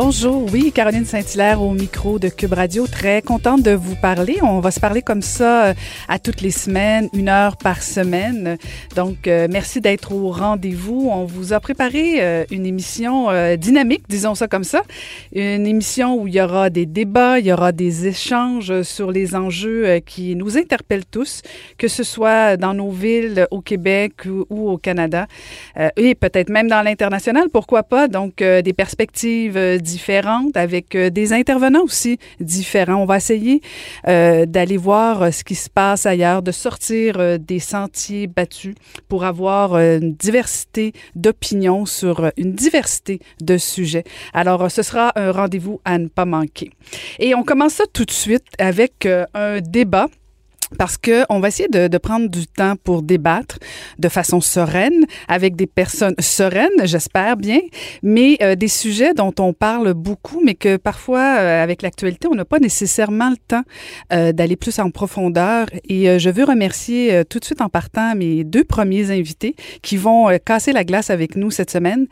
Bonjour, oui, Caroline Saint-Hilaire au micro de Cube Radio. Très contente de vous parler. On va se parler comme ça euh, à toutes les semaines, une heure par semaine. Donc, euh, merci d'être au rendez-vous. On vous a préparé euh, une émission dynamique, disons ça comme ça. Une émission où il y aura des débats, il y aura des échanges sur les enjeux qui nous interpellent tous, que ce soit dans nos villes, au Québec ou, ou au Canada, et peut-être même dans l'international, pourquoi pas. Donc, des perspectives différentes, avec euh, des intervenants aussi différents. On va essayer euh, d'aller voir euh, ce qui se passe ailleurs, de sortir des sentiers battus pour avoir une diversité d'opinions sur une diversité de sujets. Alors, ce sera un rendez-vous à ne pas manquer. Et on commence ça tout de suite avec un débat parce que on va essayer de, prendre du temps pour débattre de façon sereine avec des personnes sereines, j'espère bien, mais euh, des sujets dont on parle beaucoup, mais que parfois euh, avec l'actualité on n'a pas nécessairement le temps euh, d'aller plus en profondeur. Et je veux remercier tout de suite en partant mes deux premiers invités qui vont casser la glace avec nous cette semaine.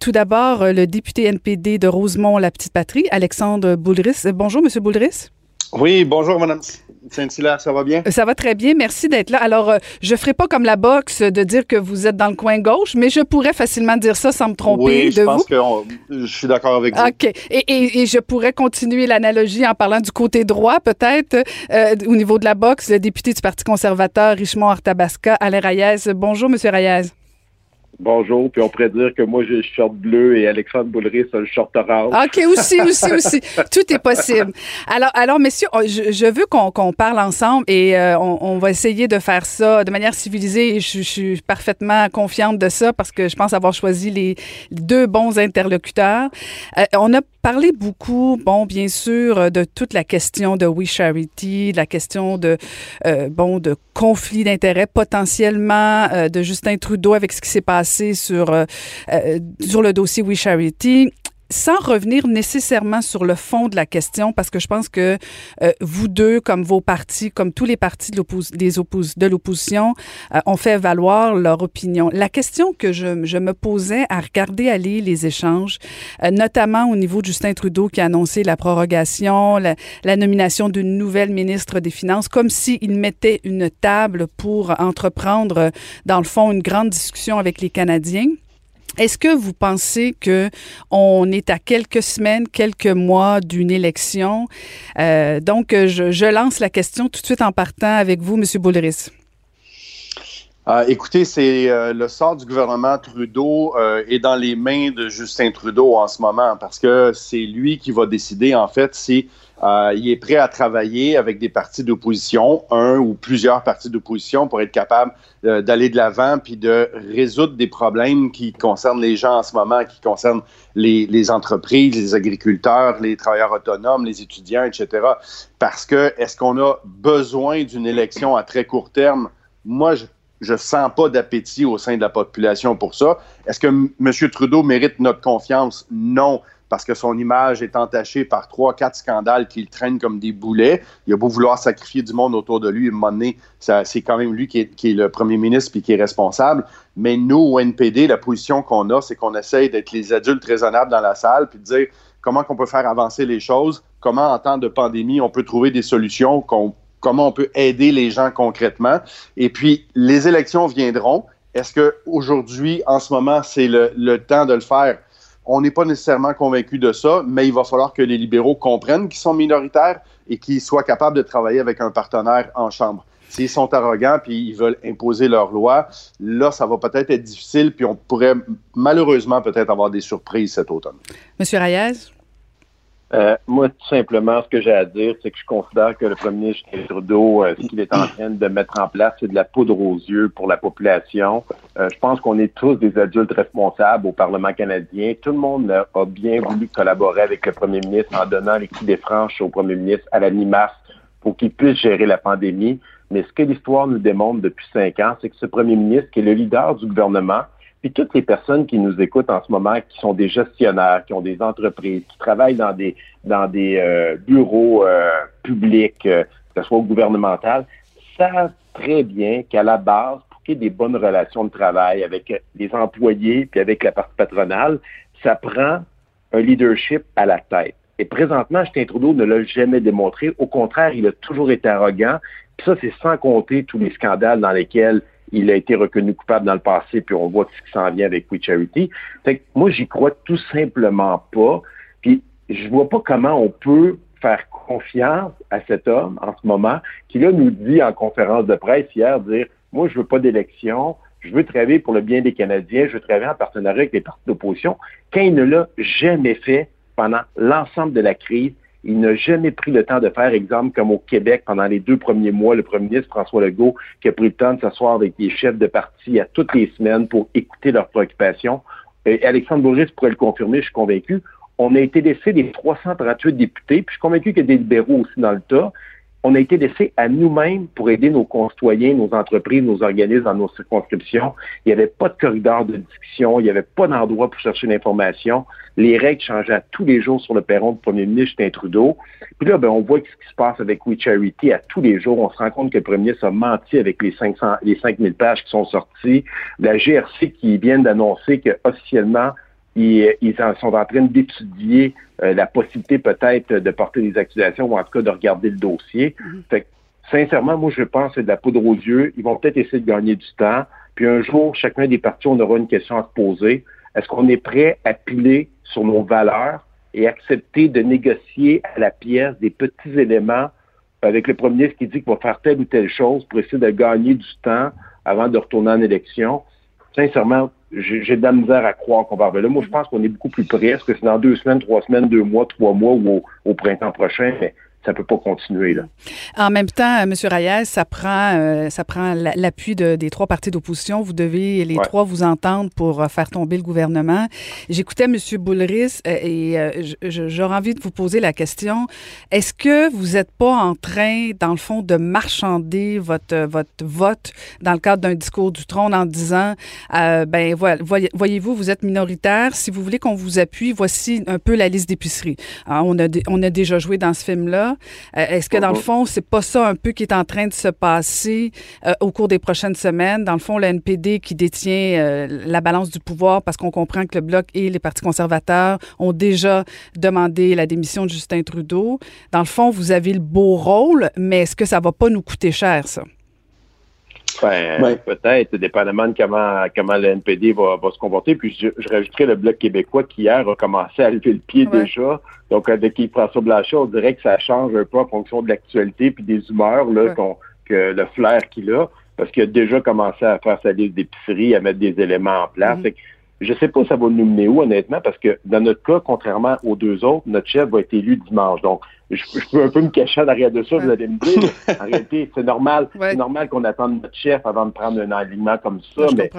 tout d'abord le député NPD de Rosemont la Petite Patrie, Alexandre Boulris. Bonjour Monsieur Boulris. Oui, bonjour Madame Saint-Hilaire, ça va bien? Ça va très bien, merci d'être là. Alors, euh, je ne ferai pas comme la boxe de dire que vous êtes dans le coin gauche, mais je pourrais facilement dire ça sans me tromper oui, je pense que je suis d'accord avec vous. OK. Et, je pourrais continuer l'analogie en parlant du côté droit, peut-être, euh, au niveau de la boxe, le député du Parti conservateur, Richemont Artabasca, Alain Reyes. Bonjour, Monsieur Reyes. Bonjour, puis on pourrait dire que moi j'ai le short bleu et Alexandre Boulris a le short orange. OK, aussi, aussi, aussi. Tout est possible. Alors, alors messieurs, oh, je, veux qu'on parle ensemble et euh, on, va essayer de faire ça de manière civilisée et je, suis parfaitement confiante de ça parce que je pense avoir choisi les deux bons interlocuteurs. Euh, on a parlé beaucoup, bon, bien sûr, de toute la question de We Charity, de la question de, euh, bon, de conflit d'intérêts potentiellement de Justin Trudeau avec ce qui s'est passé sur, euh, euh, sur le dossier We Charity sans revenir nécessairement sur le fond de la question, parce que je pense que euh, vous deux, comme vos partis, comme tous les partis de l'opposition, ont fait valoir leur opinion. La question que je, je, me posais à regarder aller les échanges, notamment au niveau de Justin Trudeau qui a annoncé la prorogation, la, la nomination d'une nouvelle ministre des Finances, comme s'il mettait une table pour entreprendre, dans le fond, une grande discussion avec les Canadiens. Est-ce que vous pensez que on est à quelques semaines, quelques mois d'une élection? Euh, donc, je, lance la question tout de suite en partant avec vous, M. Boulris. Euh, écoutez, c'est euh, le sort du gouvernement Trudeau est dans les mains de Justin Trudeau en ce moment parce que c'est lui qui va décider en fait si euh, il est prêt à travailler avec des partis d'opposition, un ou plusieurs partis d'opposition, pour être capable euh, d'aller de l'avant puis de résoudre des problèmes qui concernent les gens en ce moment, qui concernent les, entreprises, les agriculteurs, les travailleurs autonomes, les étudiants, etc. Parce que est-ce qu'on a besoin d'une élection à très court terme? Moi, je je sens pas d'appétit au sein de la population pour ça. Est-ce que M. Trudeau mérite notre confiance? Non parce que son image est entachée par trois, quatre scandales qu'il traîne comme des boulets. Il a beau vouloir sacrifier du monde autour de lui, à un moment c'est quand même lui qui est, le premier ministre puis qui est responsable. Mais nous, au NPD, la position qu'on a, c'est qu'on essaye d'être les adultes raisonnables dans la salle puis de dire comment on peut faire avancer les choses, comment en temps de pandémie on peut trouver des solutions, comment on peut aider les gens concrètement. Et puis, les élections viendront. Est-ce qu'aujourd'hui, en ce moment, c'est le temps de le faire? On n'est pas nécessairement convaincu de ça, mais il va falloir que les libéraux comprennent qu'ils sont minoritaires et qu'ils soient capables de travailler avec un partenaire en chambre. S'ils sont arrogants puis ils veulent imposer leurs lois, là, ça va peut-être être difficile puis on pourrait malheureusement peut-être avoir des surprises cet automne. Monsieur Reyes? Euh, moi, tout simplement, ce que j'ai à dire, c'est que je considère que le premier ministre Trudeau, euh, ce qu'il est en train de mettre en place, c'est de la poudre aux yeux pour la population. Euh, je pense qu'on est tous des adultes responsables au Parlement canadien. Tout le monde a bien voulu collaborer avec le premier ministre en donnant les clés des franches au premier ministre à la mi-mars pour qu'il puisse gérer la pandémie. Mais ce que l'histoire nous démontre depuis cinq ans, c'est que ce premier ministre, qui est le leader du gouvernement, Puis toutes les personnes qui nous écoutent en ce moment, qui sont des gestionnaires, qui ont des entreprises, qui travaillent dans des dans des euh, bureaux euh, publics, euh, que ce soit gouvernemental, savent très bien qu'à la base, des bonnes relations de travail avec les employés puis avec la partie patronale, ça prend un leadership à la tête. Et présentement, Justin Trudeau ne l'a jamais démontré. Au contraire, il a toujours été arrogant. Puis ça, c'est sans compter tous les scandales dans lesquels il a été reconnu coupable dans le passé, puis on voit ce qui s'en vient avec We Charity. Fait que moi, j'y crois tout simplement pas. Puis je vois pas comment on peut faire confiance à cet homme en ce moment, qui là nous dit en conférence de presse hier, dire, moi, je veux pas d'élection, je veux travailler pour le bien des Canadiens, je veux travailler en partenariat avec les partis d'opposition, quand il ne l'a jamais fait pendant l'ensemble de la crise. Il n'a jamais pris le temps de faire, exemple, comme au Québec, pendant les deux premiers mois, le premier ministre François Legault, qui a pris le temps de s'asseoir avec les chefs de parti à toutes les semaines pour écouter leurs préoccupations. Et Alexandre Bourris pourrait le confirmer, je suis convaincu. On a été laissé des 338 députés, puis je suis convaincu qu'il y a des libéraux aussi dans le tas on a été laissé à nous-mêmes pour aider nos concitoyens, nos entreprises, nos organismes dans nos circonscriptions. Il n'y avait pas de corridor de discussion, il n'y avait pas d'endroit pour chercher l'information. Les règles changeaient tous les jours sur le perron du premier ministre Justin Trudeau. Puis là, ben, on voit ce qui se passe avec We Charity à tous les jours. On se rend compte que le premier ministre a menti avec les 500, les 5000 pages qui sont sorties. La GRC qui vient d'annoncer que officiellement ils, ils sont en train d'étudier euh, la possibilité peut-être de porter des accusations ou en tout cas de regarder le dossier. Mhm. Fait que, sincèrement, moi, je pense que c'est de la poudre aux yeux. Ils vont peut-être essayer de gagner du temps. Puis un jour, chacun des partis, on aura une question à se poser. Est-ce qu'on est prêt à piler sur nos valeurs et accepter de négocier à la pièce des petits éléments avec le premier ministre qui dit qu'il va faire telle ou telle chose pour essayer de gagner du temps avant de retourner en élection? Sincèrement, j'ai de la misère à croire qu'on va arriver là. Moi, je pense qu'on est beaucoup plus près. Est-ce que c'est dans deux semaines, trois semaines, deux mois, trois mois ou au, printemps prochain? Mais ça peut pas continuer là. En même temps, M. Reyes, ça prend, euh, ça prend l'appui de, des trois partis d'opposition. Vous devez les trois vous entendre pour euh, faire tomber le gouvernement. J'écoutais M. Boulris euh, et j'aurais envie de vous poser la question est-ce que vous n'êtes pas en train, dans le fond, de marchander votre votre vote dans le cadre d'un discours du trône en disant ben voyez-vous, vous êtes minoritaire. Si vous voulez qu'on vous appuie, voici un peu la liste d'épicerie. On a on a déjà joué dans ce film-là. Euh, est-ce que dans le uh-huh. fond, c'est pas ça un peu qui est en train de se passer euh, au cours des prochaines semaines? Dans le fond, le NPD qui détient euh, la balance du pouvoir parce qu'on comprend que le Bloc et les partis conservateurs ont déjà demandé la démission de Justin Trudeau. Dans le fond, vous avez le beau rôle, mais est-ce que ça va pas nous coûter cher, ça? Ben, peut-être, dépendamment de comment, comment le NPD va, va se comporter. Puis je, je, rajouterai le Bloc québécois qui hier a commencé à lever le pied déjà. Donc avec Yves-François Blanchet, on dirait que ça change un peu en fonction de l'actualité puis des humeurs là, que le flair qu'il a, parce qu'il a déjà commencé à faire sa liste d'épicerie, à mettre des éléments en place. Mm-hmm. Je sais pas ça va nous mener où, honnêtement, parce que dans notre cas, contrairement aux deux autres, notre chef va être élu dimanche. Donc, je, peux un peu me cacher derrière de ça, vous allez me dire. en réalité, c'est normal, c'est normal qu'on attende notre chef avant de prendre un alignement comme ça, mais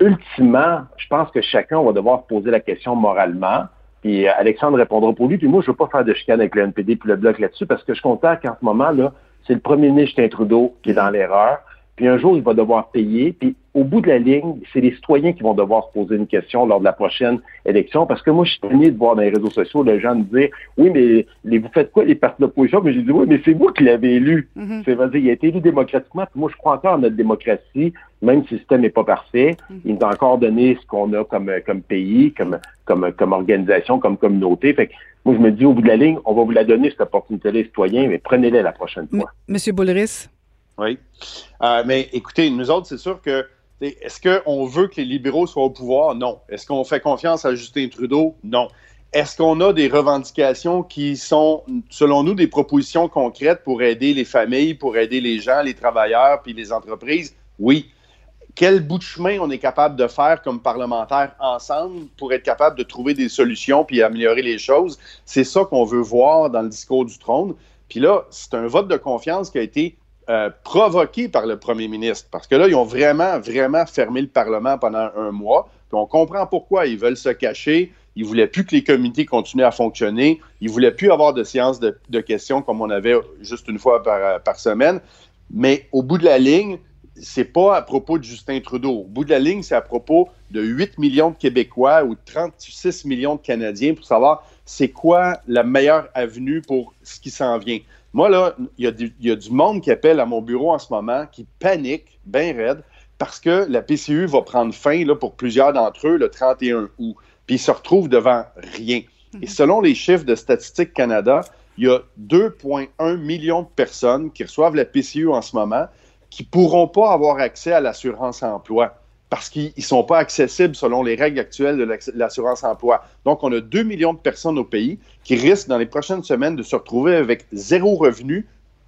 ultimement, je pense que chacun va devoir poser la question moralement. Puis Alexandre répondra pour lui. Puis moi, je veux pas faire de chicane avec le NPD puis le bloc là-dessus parce que je constate qu'en ce moment, là, c'est le premier ministre Justin Trudeau qui est dans l'erreur. Puis un jour, il va devoir payer. Puis au bout de la ligne, c'est les citoyens qui vont devoir se poser une question lors de la prochaine élection. Parce que moi, je suis tenu de voir dans les réseaux sociaux les gens me dire Oui, mais vous faites quoi, les partis d'opposition? Mais j'ai dit Oui, mais c'est vous qui l'avez élu. Mm-hmm. C'est dire il a été élu démocratiquement. Puis moi, je crois encore en notre démocratie, même si le système n'est pas parfait. Mm-hmm. Il nous a encore donné ce qu'on a comme, comme pays, comme, comme, comme organisation, comme communauté. Fait que moi, je me dis, au bout de la ligne, on va vous la donner, cette opportunité-là, citoyens, mais prenez-la la prochaine fois. Monsieur Boulris? Oui. Euh, mais écoutez, nous autres, c'est sûr que est-ce qu'on veut que les libéraux soient au pouvoir? Non. Est-ce qu'on fait confiance à Justin Trudeau? Non. Est-ce qu'on a des revendications qui sont, selon nous, des propositions concrètes pour aider les familles, pour aider les gens, les travailleurs, puis les entreprises? Oui. Quel bout de chemin on est capable de faire comme parlementaires ensemble pour être capable de trouver des solutions puis améliorer les choses? C'est ça qu'on veut voir dans le discours du trône. Puis là, c'est un vote de confiance qui a été euh, provoqué par le premier ministre. Parce que là, ils ont vraiment, vraiment fermé le Parlement pendant un mois. Puis on comprend pourquoi. Ils veulent se cacher. Ils ne voulaient plus que les comités continuent à fonctionner. Ils ne voulaient plus avoir de séances de, questions comme on avait juste une fois par, par, semaine. Mais au bout de la ligne, c'est pas à propos de Justin Trudeau. Au bout de la ligne, c'est à propos de 8 millions de Québécois ou 36 millions de Canadiens pour savoir c'est quoi la meilleure avenue pour ce qui s'en vient. Moi, là, il y, a du monde qui appelle à mon bureau en ce moment, qui panique, bien raide, parce que la PCU va prendre fin là, pour plusieurs d'entre eux le 31 août. Puis ils se retrouvent devant rien. Et selon les chiffres de Statistique Canada, il y a 2,1 millions de personnes qui reçoivent la PCU en ce moment qui ne pourront pas avoir accès à l'assurance emploi parce qu'ils ne sont pas accessibles selon les règles actuelles de l'assurance emploi. Donc, on a 2 millions de personnes au pays qui risquent dans les prochaines semaines de se retrouver avec zéro revenu,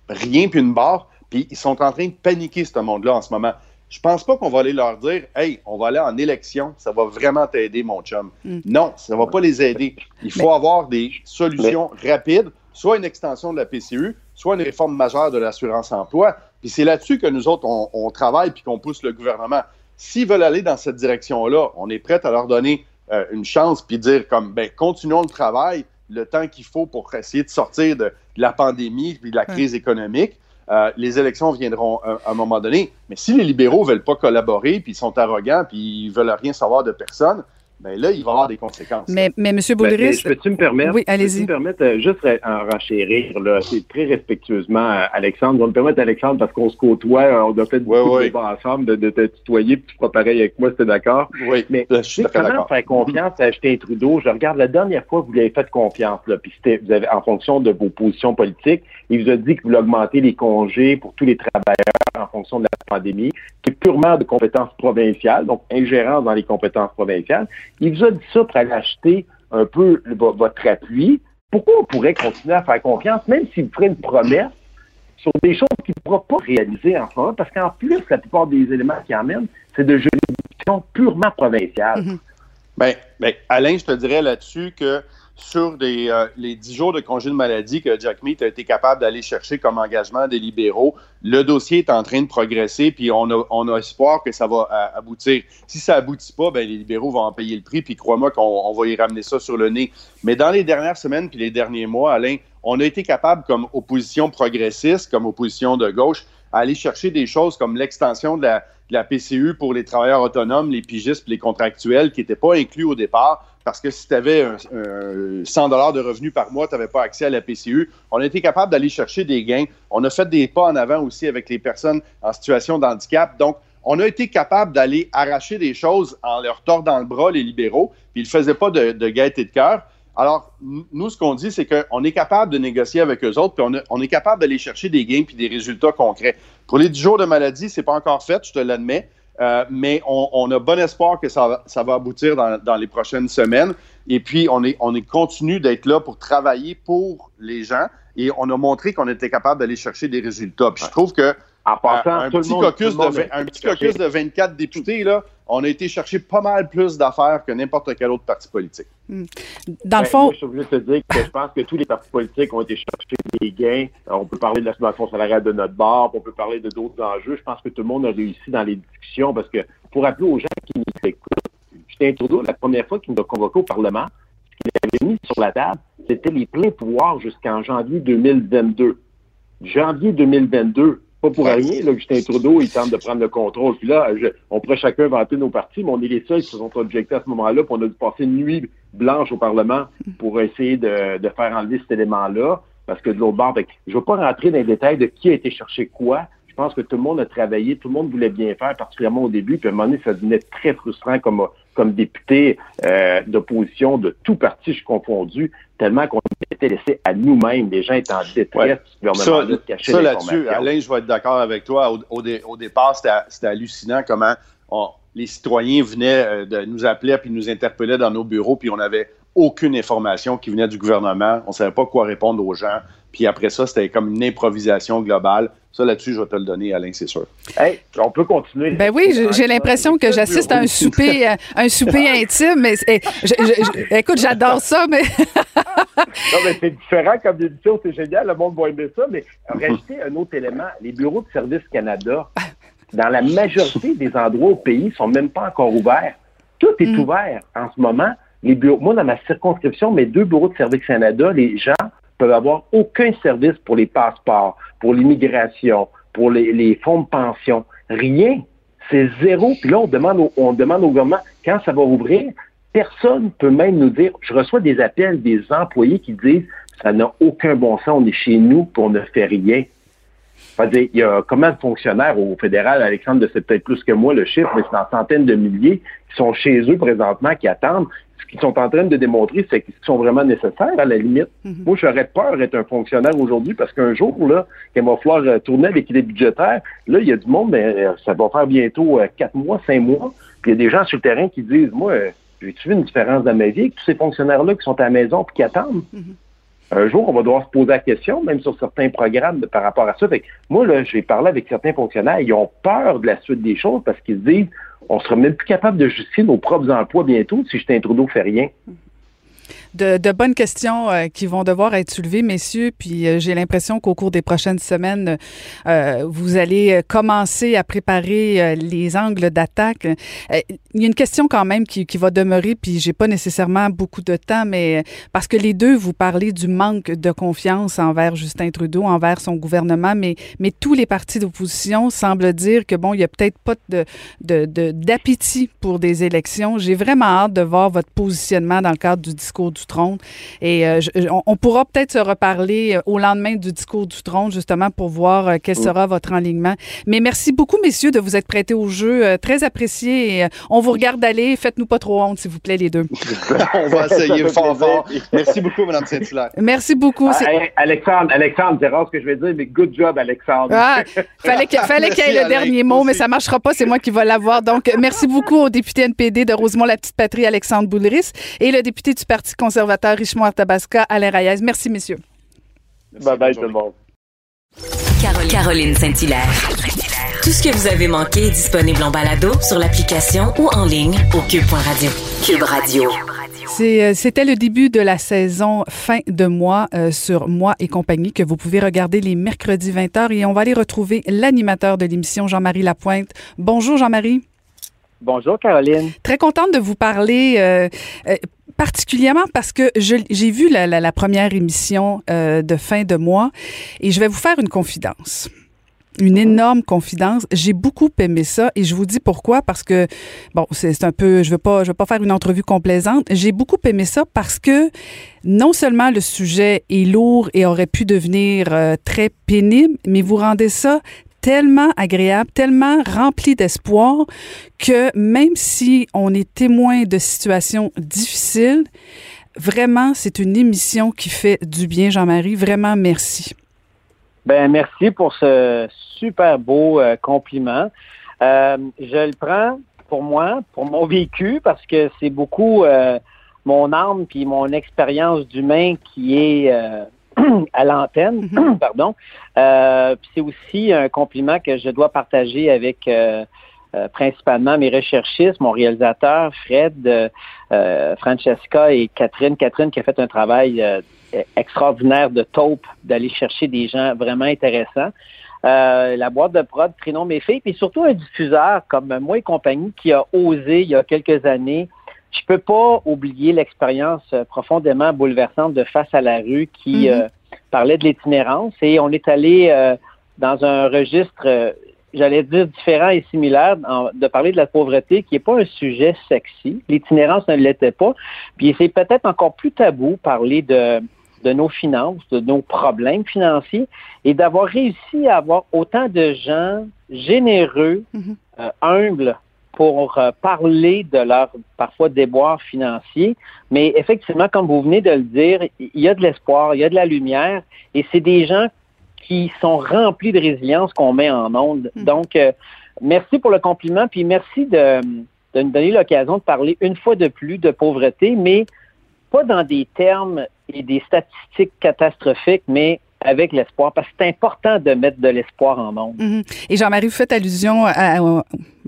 rien puis une barre, puis ils sont en train de paniquer, ce monde-là, en ce moment. Je pense pas qu'on va aller leur dire Hey, on va aller en élection, ça va vraiment t'aider, mon chum. Mm. Non, ça ne va pas les aider. Il faut avoir des solutions rapides, soit une extension de la PCU, soit une réforme majeure de l'assurance emploi. Puis c'est là-dessus que nous autres, on, travaille puis qu'on pousse le gouvernement. S'ils veulent aller dans cette direction-là, on est prêt à leur donner euh, une chance puis dire comme, ben, continuons le travail le temps qu'il faut pour essayer de sortir de, la pandémie puis de la crise économique. Euh, les élections viendront à, à, un moment donné. Mais si les libéraux ne veulent pas collaborer, puis ils sont arrogants, puis ils veulent rien savoir de personne, ben là, il va y avoir des conséquences. Mais, mais M. Boulris... Ben, peux-tu me permettre? Oui, allez-y. me permettre, euh, juste en renchérir, là, c'est très respectueusement, euh, Alexandre. Je vais me permettre, Alexandre, parce qu'on se côtoie, euh, on a fait beaucoup de débats ensemble, de, de, te tutoyer, puis tu feras pareil avec moi, si tu es d'accord. Oui, mais je suis comment faire confiance à Justin Trudeau? Je regarde la dernière fois que vous lui avez fait confiance, là, puis c'était, vous avez, en fonction de vos positions politiques, il vous a dit que vous voulez augmenter les congés pour tous les travailleurs en fonction de la pandémie, qui est purement de compétences provinciales, donc ingérence dans les compétences provinciales. Il vous a dit ça pour aller acheter un peu votre appui. Pourquoi on pourrait continuer à faire confiance, même s'il vous ferait une promesse sur des choses qu'il ne pourra pas réaliser en ce moment, parce qu'en plus, la plupart des éléments qu'il amène, c'est de juridiction purement provinciale. Mm-hmm. ben, ben, Alain, je te dirais là-dessus que sur euh, les dix jours de congé de maladie que Jack Meat a été capable d'aller chercher comme engagement des libéraux. Le dossier est en train de progresser, puis on a, espoir que ça va euh, aboutir. Si ça aboutit pas, ben, les libéraux vont en payer le prix, puis crois-moi qu'on va y ramener ça sur le nez. Mais dans les dernières semaines puis les derniers mois, Alain, on a été capable, comme opposition progressiste, comme opposition de gauche, à aller chercher des choses comme l'extension de la, de la PCU pour les travailleurs autonomes, les pigistes, les contractuels qui n'étaient pas inclus au départ parce que si tu avais 100 dollars de revenus par mois, tu n'avais pas accès à la PCU. On a été capable d'aller chercher des gains. On a fait des pas en avant aussi avec les personnes en situation de handicap. Donc, on a été capable d'aller arracher des choses en leur tordant le bras, les libéraux, puis ils ne faisaient pas de, de gaieté de cœur. Alors, nous, ce qu'on dit, c'est qu'on est capable de négocier avec eux autres, puis on, est capable d'aller chercher des gains puis des résultats concrets. Pour les 10 jours de maladie, c'est pas encore fait, je te l'admets. Euh, mais on, a bon espoir que ça, va aboutir dans, les prochaines semaines. Et puis, on est, on est continu d'être là pour travailler pour les gens et on a montré qu'on était capable d'aller chercher des résultats. Puis je trouve que en passant, un, petit caucus de, un petit caucus de 24 députés, là, on a été chercher pas mal plus d'affaires que n'importe quel autre parti politique. Hmm. Dans le ben, fond. je veux juste te dire que je pense que tous les partis politiques ont été chercher des gains. On peut parler de la subvention salariale de notre barre, on peut parler de d'autres enjeux. Je pense que tout le monde a réussi dans les discussions parce que, pour rappeler aux gens qui nous écoutent, Justin Trudeau, la première fois qu'il nous a convoqué au Parlement, ce qu'il avait mis sur la table, c'était les pleins pouvoirs jusqu'en janvier 2022. Janvier 2022, pas pour rien, là, Justin Trudeau, il tente de prendre le contrôle. Puis là, on pourrait chacun vanter nos partis, mais on est les seuls qui se sont objectés à ce moment-là, puis on a dû passer une nuit blanche au Parlement pour essayer de, de faire enlever cet élément-là, parce que de l'autre bord, je ne veux pas rentrer dans les détails de qui a été chercher quoi. Je pense que tout le monde a travaillé, tout le monde voulait bien faire, particulièrement au début, puis à un moment donné, ça devenait très frustrant comme, comme député euh, d'opposition de tout parti, je confondu, tellement qu'on était laissé à nous-mêmes. Les gens étaient en détresse, ouais. ça, Ça là-dessus, Alain, je vais être d'accord avec toi. Au, départ, c'était hallucinant comment les citoyens venaient euh, de nous appeler puis nous interpellaient dans nos bureaux, puis on n'avait aucune information qui venait du gouvernement. On ne savait pas quoi répondre aux gens. Puis après ça, c'était comme une improvisation globale. Ça, là-dessus, je vais te le donner, Alain, c'est sûr. Hey, on peut continuer. Ben oui, j'ai l'impression que j'assiste à un souper, euh, un souper intime. Mais écoute, j'adore ça, mais. non, mais c'est différent comme édition, c'est génial, le monde va aimer ça. Mais rajouter un autre élément, les bureaux de Service Canada, dans la majorité des endroits au pays, sont même pas encore ouverts. Tout est mm. ouvert en ce moment. Les bureaux, moi, dans ma circonscription, mes deux bureaux de Service Canada, les gens peuvent avoir aucun service pour les passeports, pour l'immigration, pour les, fonds de pension. Rien. C'est zéro. Puis là, on demande, au, gouvernement quand ça va ouvrir. Personne peut même nous dire, je reçois des appels des employés qui disent, ça n'a aucun bon sens, on est chez nous, puis on ne fait rien. il y a combien de fonctionnaires au fédéral, Alexandre, c'est peut-être plus que moi le chiffre, mais c'est en centaines de milliers qui sont chez eux présentement, qui attendent. Qu'ils sont en train de démontrer, c'est qu'ils sont vraiment nécessaires à la limite. Mm-hmm. Moi, j'aurais peur d'être un fonctionnaire aujourd'hui parce qu'un jour, là, qu'il va falloir euh, tourner avec les budgétaires, là, il y a du monde, mais euh, ça va faire bientôt euh, quatre mois, cinq mois. Puis il y a des gens sur le terrain qui disent, moi, j'ai-tu vu une différence dans ma vie avec tous ces fonctionnaires-là qui sont à la maison et qui attendent? Mm-hmm un jour, on va devoir se poser la question, même sur certains programmes par rapport à ça. Fait moi, là, j'ai parlé avec certains fonctionnaires, ils ont peur de la suite des choses parce qu'ils se disent on sera même plus capable de justifier nos propres emplois bientôt si Justin Trudeau fait rien de, bonnes questions euh, qui vont devoir être soulevées, messieurs. Puis euh, j'ai l'impression qu'au cours des prochaines semaines, euh, vous allez commencer à préparer les angles d'attaque. il y a une question quand même qui, qui va demeurer, puis j'ai pas nécessairement beaucoup de temps, mais parce que les deux, vous parlez du manque de confiance envers Justin Trudeau, envers son gouvernement, mais, mais tous les partis d'opposition semblent dire que bon, il y a peut-être pas de, de, d'appétit pour des élections. J'ai vraiment hâte de voir votre positionnement dans le cadre du discours du trône. Et euh, on, pourra peut-être se reparler euh, au lendemain du discours du trône, justement, pour voir euh, quel sera votre enlignement. Mais merci beaucoup, messieurs, de vous être prêtés au jeu. très apprécié. Et, on vous regarde aller. Faites-nous pas trop honte, s'il vous plaît, les deux. on va essayer fort, fort. Merci beaucoup, Mme Saint-Hilaire. Merci beaucoup. Ah, Alexandre, Alexandre, c'est rare ce que je vais dire, mais good job, Alexandre. Ah, fallait qu'il y ait le dernier mot, mais ça marchera pas. C'est moi qui vais l'avoir. Donc, merci beaucoup au député NPD de Rosemont, la petite patrie, Alexandre Boulris, et le député du Parti conservateur Richemont Artabasca, Alain Reyes. Merci, messieurs. bye bye tout le monde. Caroline Saint-Hilaire. Tout ce que vous avez manqué est disponible en balado sur l'application ou en ligne au cube.radio. Cube Radio. Euh, c'était le début de la saison fin de mois euh, sur Moi et compagnie que vous pouvez regarder les mercredis 20h et on va aller retrouver l'animateur de l'émission, Jean-Marie Lapointe. Bonjour Jean-Marie. Bonjour Caroline. Très contente de vous parler. Euh, particulièrement parce que j'ai vu la, première émission euh, de fin de mois et je vais vous faire une confidence une énorme confidence. J'ai beaucoup aimé ça et je vous dis pourquoi parce que bon, c'est un peu je veux pas je veux pas faire une entrevue complaisante. J'ai beaucoup aimé ça parce que non seulement le sujet est lourd et aurait pu devenir euh, très pénible, mais vous rendez ça tellement agréable, tellement rempli d'espoir que même si on est témoin de situations difficiles, vraiment, c'est une émission qui fait du bien, Jean-Marie. Vraiment, merci. Ben merci pour ce super beau euh, compliment. Euh, je le prends pour moi, pour mon vécu, parce que c'est beaucoup euh, mon âme puis mon expérience d'humain qui est à l'antenne, mhm. pardon. Euh, c'est aussi un compliment que je dois partager avec euh, euh, principalement mes recherchistes, mon réalisateur Fred, Francesca et Catherine. Catherine qui a fait un travail extraordinaire de taupe, d'aller chercher des gens vraiment intéressants. la boîte de prod Trinon Mes filles, puis surtout un diffuseur comme moi et compagnie qui a osé il y a quelques années je peux pas oublier l'expérience euh, profondément bouleversante de Face à la rue qui mhm. euh, parlait de l'itinérance et on est allé euh, dans un registre, j'allais dire différent et similaire, de parler de la pauvreté qui n'est pas un sujet sexy. L'itinérance ne l'était pas. Puis c'est peut-être encore plus tabou parler de de nos finances, de nos problèmes financiers et d'avoir réussi à avoir autant de gens généreux, mhm. humbles, pour euh, parler de leur parfois déboire financier. Mais effectivement, comme vous venez de le dire, il y a de l'espoir, il y a de la lumière et c'est des gens qui sont remplis de résilience qu'on met en onde. Mm. Donc, euh, merci pour le compliment, puis merci de, de nous donner l'occasion de parler une fois de plus de pauvreté, mais pas dans des termes et des statistiques catastrophiques, mais avec l'espoir, parce que c'est important de mettre de l'espoir en monde. Mm-hmm. Et Jean-Marie, vous faites allusion à,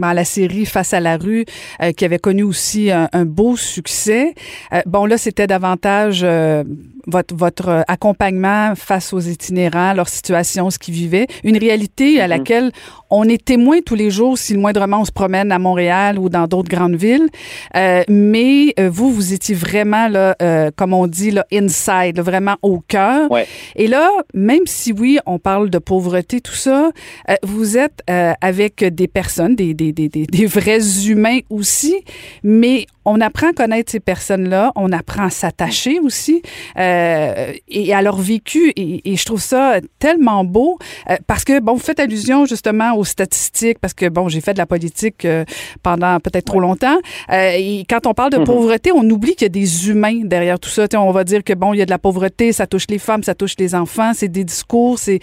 à la série Face à la rue, euh, qui avait connu aussi un, beau succès. Euh, bon, là, c'était davantage euh, votre, votre accompagnement face aux itinérants, leur situation, ce qu'ils vivaient. Une réalité à mm-hmm. laquelle on est témoin tous les jours si le moindrement on se promène à Montréal ou dans d'autres grandes villes. mais vous, vous étiez vraiment, là, comme on dit, là, inside, vraiment au cœur. Ouais. Et là, même si oui, on parle de pauvreté, tout ça, euh, vous êtes euh, avec des personnes, des, des, des, des, vrais humains aussi, mais on apprend à connaître ces personnes-là, on apprend à s'attacher aussi euh, et à leur vécu. Et, et, je trouve ça tellement beau euh, parce que, bon, vous faites allusion justement aux statistiques parce que, bon, j'ai fait de la politique euh, pendant peut-être trop longtemps. Et quand on parle de mm-hmm. pauvreté, on oublie qu'il y a des humains derrière tout ça. on va dire que, bon, il y a de la pauvreté, ça touche les femmes, ça touche les enfants, c'est des discours, c'est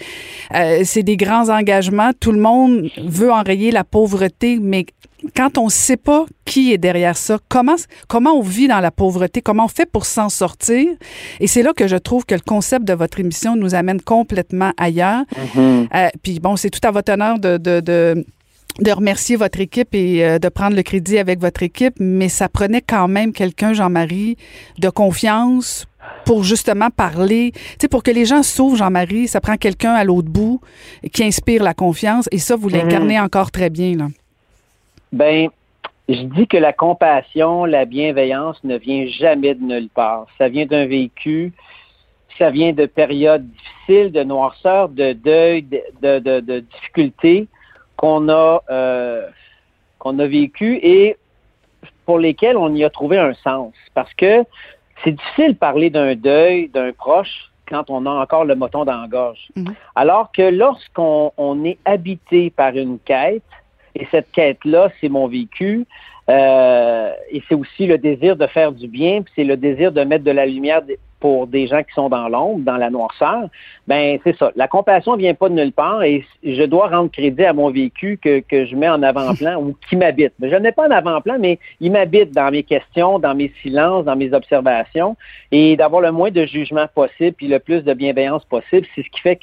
c'est des grands engagements. Tout le monde veut enrayer la pauvreté, mais quand on ne sait pas qui est derrière ça, comment, comment on vit dans la pauvreté, comment on fait pour s'en sortir? Et c'est là que je trouve que le concept de votre émission nous amène complètement ailleurs. Mm-hmm. Euh, puis bon, c'est tout à votre honneur de, de, de de remercier votre équipe et euh, de prendre le crédit avec votre équipe, mais ça prenait quand même quelqu'un, Jean-Marie, de confiance pour justement parler, tu sais, pour que les gens s'ouvrent, Jean-Marie, ça prend quelqu'un à l'autre bout qui inspire la confiance et ça, vous l'incarnez mm-hmm. encore très bien, là. Ben, je dis que la compassion, la bienveillance ne vient jamais de nulle part. Ça vient d'un vécu, ça vient de périodes difficiles, de noirceur, de deuil, de, de, de, difficultés qu'on a euh, qu'on a vécu et pour lesquelles on y a trouvé un sens. Parce que c'est difficile de parler d'un deuil d'un proche quand on a encore le moton dans la gorge. Mm-hmm. Alors que lorsqu'on on est habité par une quête, et cette quête-là, c'est mon vécu. Euh, et c'est aussi le désir de faire du bien, puis c'est le désir de mettre de la lumière pour des gens qui sont dans l'ombre, dans la noirceur. Ben c'est ça. La compassion vient pas de nulle part et je dois rendre crédit à mon vécu que, que je mets en avant-plan ou qui m'habite. Je n'ai pas en avant-plan, mais il m'habite dans mes questions, dans mes silences, dans mes observations et d'avoir le moins de jugement possible puis le plus de bienveillance possible. C'est ce qui fait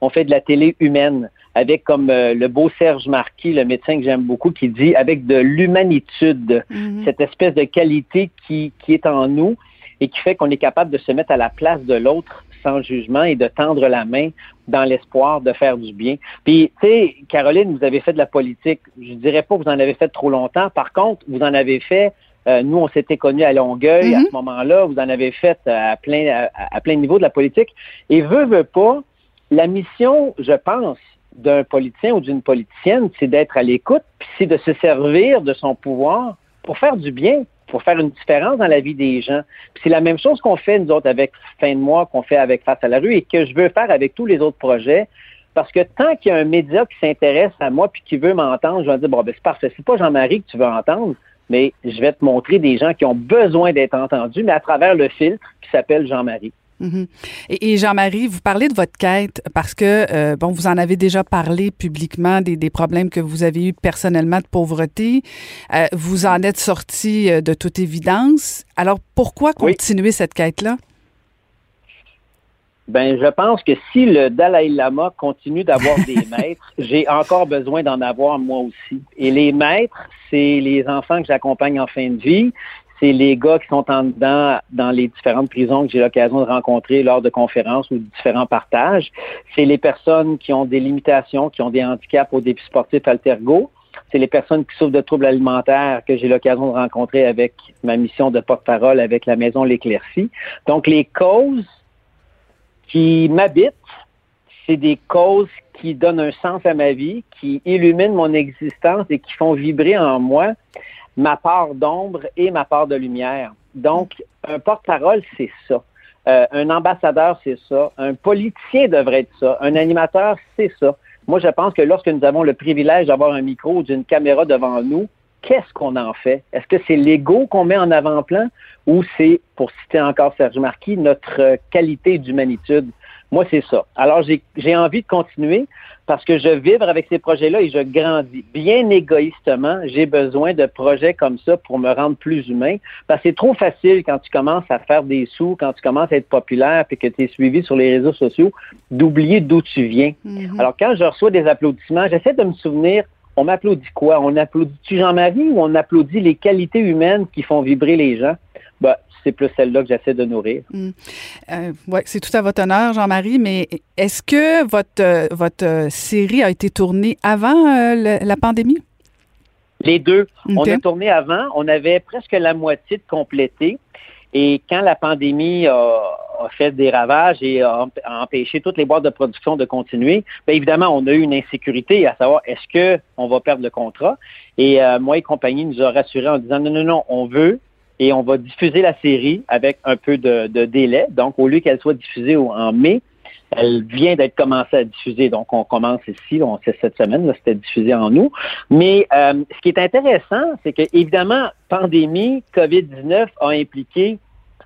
qu'on fait de la télé humaine avec comme euh, le beau Serge Marquis, le médecin que j'aime beaucoup, qui dit avec de l'humanitude, mhm. cette espèce de qualité qui, qui est en nous et qui fait qu'on est capable de se mettre à la place de l'autre sans jugement et de tendre la main dans l'espoir de faire du bien. Puis, tu sais, Caroline, vous avez fait de la politique. Je dirais pas que vous en avez fait trop longtemps. Par contre, vous en avez fait euh, nous, on s'était connus à Longueuil à mhm. ce moment-là. Vous en avez fait à plein, à, à plein niveau de la politique. Et veut, veut pas, la mission, je pense, d'un politicien ou d'une politicienne, c'est d'être à l'écoute, puis c'est de se servir de son pouvoir pour faire du bien, pour faire une différence dans la vie des gens. Puis c'est la même chose qu'on fait, nous autres, avec Fin de mois, qu'on fait avec Face à la rue et que je veux faire avec tous les autres projets. Parce que tant qu'il y a un média qui s'intéresse à moi puis qui veut m'entendre, je vais dire, bon, ben, c'est parfait. C'est pas Jean-Marie que tu veux entendre, mais je vais te montrer des gens qui ont besoin d'être entendus, mais à travers le filtre qui s'appelle Jean-Marie. Mhm. Et, Jean-Marie, vous parlez de votre quête parce que, euh, bon, vous en avez déjà parlé publiquement des, des, problèmes que vous avez eu personnellement de pauvreté. Euh, vous en êtes sorti euh, de toute évidence. Alors, pourquoi continuer cette quête-là? Ben, je pense que si le Dalai Lama continue d'avoir des maîtres, j'ai encore besoin d'en avoir moi aussi. Et les maîtres, c'est les enfants que j'accompagne en fin de vie, c'est les gars qui sont en dedans dans les différentes prisons que j'ai l'occasion de rencontrer lors de conférences ou de différents partages. C'est les personnes qui ont des limitations, qui ont des handicaps au défi sportif Altergo. C'est les personnes qui souffrent de troubles alimentaires que j'ai l'occasion de rencontrer avec ma mission de porte-parole avec la Maison L'Éclaircie. Donc, les causes qui m'habitent, c'est des causes qui donnent un sens à ma vie, qui illuminent mon existence et qui font vibrer en moi ma part d'ombre et ma part de lumière. Donc, un porte-parole, c'est ça. Euh, un ambassadeur, c'est ça. Un politicien devrait être ça. Un animateur, c'est ça. Moi, je pense que lorsque nous avons le privilège d'avoir un micro ou d'une caméra devant nous, qu'est-ce qu'on en fait? Est-ce que c'est l'ego qu'on met en avant-plan ou c'est, pour citer encore Serge Marquis, notre qualité d'humanitude? Moi, c'est ça. Alors, j'ai envie de continuer parce que je vibre avec ces projets-là et je grandis. Bien égoïstement, j'ai besoin de projets comme ça pour me rendre plus humain. Parce que c'est trop facile quand tu commences à faire des sous, quand tu commences à être populaire et que tu es suivi sur les réseaux sociaux, d'oublier d'où tu viens. Mm-hmm. Alors, quand je reçois des applaudissements, j'essaie de me souvenir on m'applaudit quoi? On applaudit-tu Jean-Marie ou on applaudit les qualités humaines qui font vibrer les gens? Ben, c'est plus celle-là que j'essaie de nourrir. Mm. Euh, oui, c'est tout à votre honneur, Jean-Marie, mais est-ce que votre, euh, votre euh, série a été tournée avant la pandémie? Les deux. On a tourné avant. On avait presque la moitié de complété. Et quand la pandémie a, a fait des ravages et a, empêché toutes les boîtes de production de continuer, bien évidemment, on a eu une insécurité à savoir est-ce que on va perdre le contrat. Et euh, moi et compagnie nous a rassuré en disant non, non, non, on veut et on va diffuser la série avec un peu de, délai. Donc, au lieu qu'elle soit diffusée en mai, elle vient d'être commencée à diffuser. Donc, on commence ici, on sait cette semaine, là, c'était diffusé en août. Mais euh, ce qui est intéressant, c'est que, évidemment, pandémie, COVID-19 a impliqué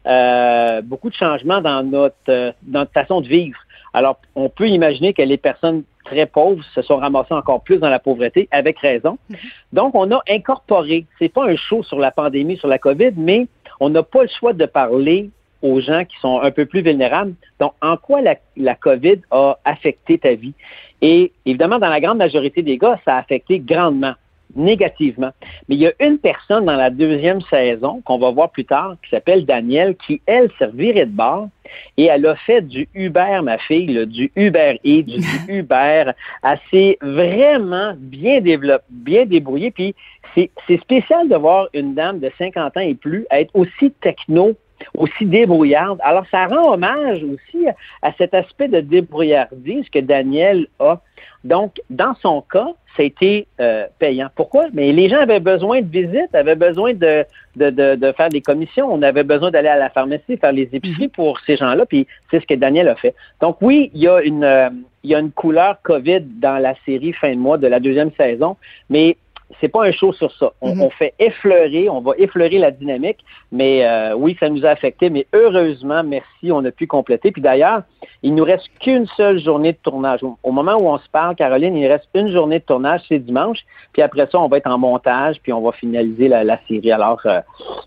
euh, beaucoup de changements dans notre, euh, dans notre façon de vivre. Alors, on peut imaginer que les personnes très pauvres se sont ramassés encore plus dans la pauvreté, avec raison. Mhm. Donc, on a incorporé, c'est pas un show sur la pandémie, sur la COVID, mais on n'a pas le choix de parler aux gens qui sont un peu plus vulnérables. Donc, en quoi la, la COVID a affecté ta vie? Et évidemment, dans la grande majorité des cas, ça a affecté grandement négativement. Mais il y a une personne dans la deuxième saison qu'on va voir plus tard qui s'appelle Danielle qui, elle, servirait de bar et elle a fait du Uber, ma fille, du Uber et du, Uber. assez vraiment bien développé, bien débrouillé. Puis c'est spécial de voir une dame de 50 ans et plus être aussi techno aussi débrouillarde. Alors, ça rend hommage aussi à, cet aspect de débrouillardise que Daniel a. Donc, dans son cas, ça a été euh, payant. Pourquoi? Mais les gens avaient besoin de visites, avaient besoin de, de, de, faire des commissions, on avait besoin d'aller à la pharmacie, faire les épiceries mhm. pour ces gens-là, puis c'est ce que Daniel a fait. Donc oui, il y a une, euh, il y a une couleur COVID dans la série fin de mois de la deuxième saison, mais c'est pas un show sur ça. Mhm. On, fait effleurer, on va effleurer la dynamique, mais euh, oui, ça nous a affecté, mais heureusement, merci, on a pu compléter. Puis d'ailleurs, il nous reste qu'une seule journée de tournage. Au, moment où on se parle, Caroline, il reste une journée de tournage, c'est dimanche, puis après ça, on va être en montage, puis on va finaliser la, série. Alors, euh,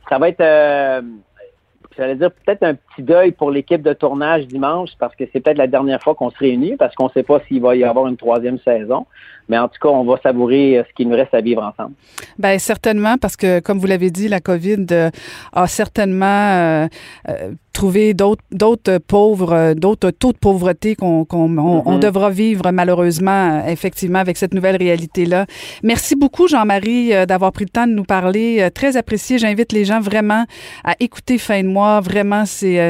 ça va être euh, j'allais dire peut-être un petit deuil pour l'équipe de tournage dimanche parce que c'est peut-être la dernière fois qu'on se réunit parce qu'on ne sait pas s'il va y avoir une troisième saison. Mais en tout cas, on va savourer euh, ce qu'il nous reste à vivre ensemble. Bien, certainement, parce que, comme vous l'avez dit, la COVID euh, a certainement euh, trouvé d'autres pauvres, d'autres taux de pauvreté qu'on on, mm-hmm. devra vivre malheureusement, effectivement, avec cette nouvelle réalité-là. Merci beaucoup, Jean-Marie, d'avoir pris le temps de nous parler. Très apprécié. J'invite les gens vraiment à écouter Fin de mois. Vraiment, c'est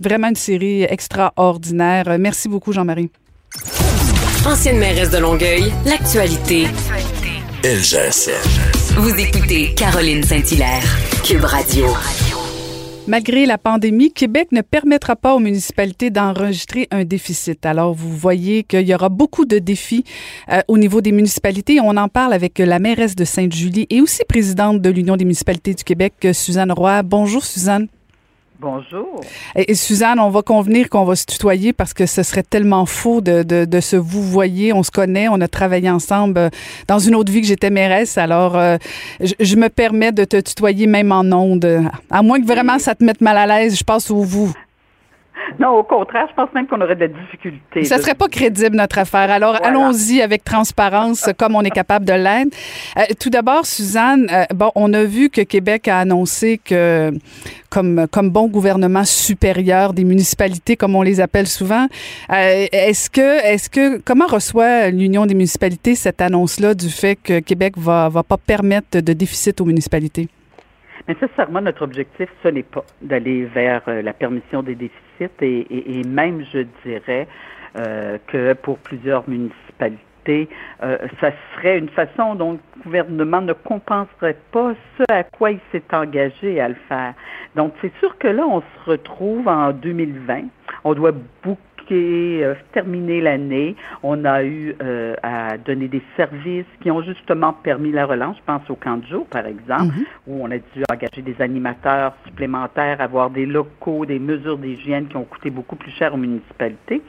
vraiment une série extraordinaire. Merci beaucoup, Jean-Marie. Ancienne mairesse de Longueuil, l'actualité. LGSN. Vous écoutez Caroline Saint-Hilaire, Cube Radio. Malgré la pandémie, Québec ne permettra pas aux municipalités d'enregistrer un déficit. Alors, vous voyez qu'il y aura beaucoup de défis euh, au niveau des municipalités. On en parle avec la mairesse de Sainte-Julie et aussi présidente de l'Union des municipalités du Québec, Suzanne Roy. Bonjour, Suzanne. Bonjour. Et, Suzanne, on va convenir qu'on va se tutoyer parce que ce serait tellement faux de, de, se vous voyer. On se connaît, on a travaillé ensemble euh, dans une autre vie que j'étais mairesse. Alors, euh, je, me permets de te tutoyer même en ondes. À moins que vraiment ça te mette mal à l'aise, je passe au vous. Non, au contraire, je pense même qu'on aurait de la difficulté. Ça serait pas crédible, notre affaire. Alors, allons-y avec transparence, comme on est capable de l'être. Euh, tout d'abord, Suzanne, euh, bon, on a vu que Québec a annoncé que, comme, comme bon gouvernement supérieur des municipalités, comme on les appelle souvent, euh, est-ce que, est-ce que, comment reçoit l'Union des municipalités cette annonce-là du fait que Québec va, va pas permettre de déficit aux municipalités? Nécessairement, notre objectif, ce n'est pas d'aller vers la permission des déficits et, même, je dirais, euh, que pour plusieurs municipalités, euh, ça serait une façon dont le gouvernement ne compenserait pas ce à quoi il s'est engagé à le faire. Donc, c'est sûr que là, on se retrouve en 2020. On doit beaucoup euh, terminé l'année. On a eu euh, à donner des services qui ont justement permis la relance. Je pense au camp de jour, par exemple, mhm. où on a dû engager des animateurs supplémentaires, avoir des locaux, des mesures d'hygiène qui ont coûté beaucoup plus cher aux municipalités.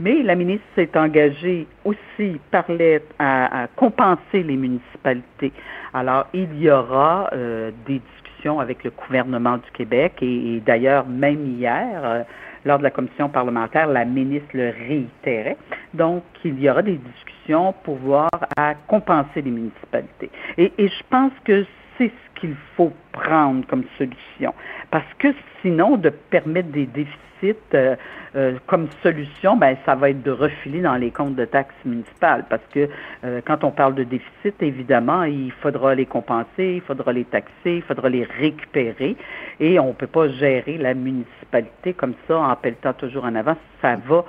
Mais la ministre s'est engagée aussi, parlait à, compenser les municipalités. Alors, il y aura euh, des discussions avec le gouvernement du Québec et, d'ailleurs, même hier, lors de la commission parlementaire, la ministre le réitérait. Donc, il y aura des discussions pour voir à compenser les municipalités. Et, je pense que c'est ce qu'il faut prendre comme solution. Parce que sinon, de permettre des déficits euh, euh, comme solution, ben, ça va être de refiler dans les comptes de taxes municipales parce que euh, quand on parle de déficit, évidemment, il faudra les compenser, il faudra les taxer, il faudra les récupérer. Et on ne peut pas gérer la municipalité comme ça en pelletant toujours en avant. Ça va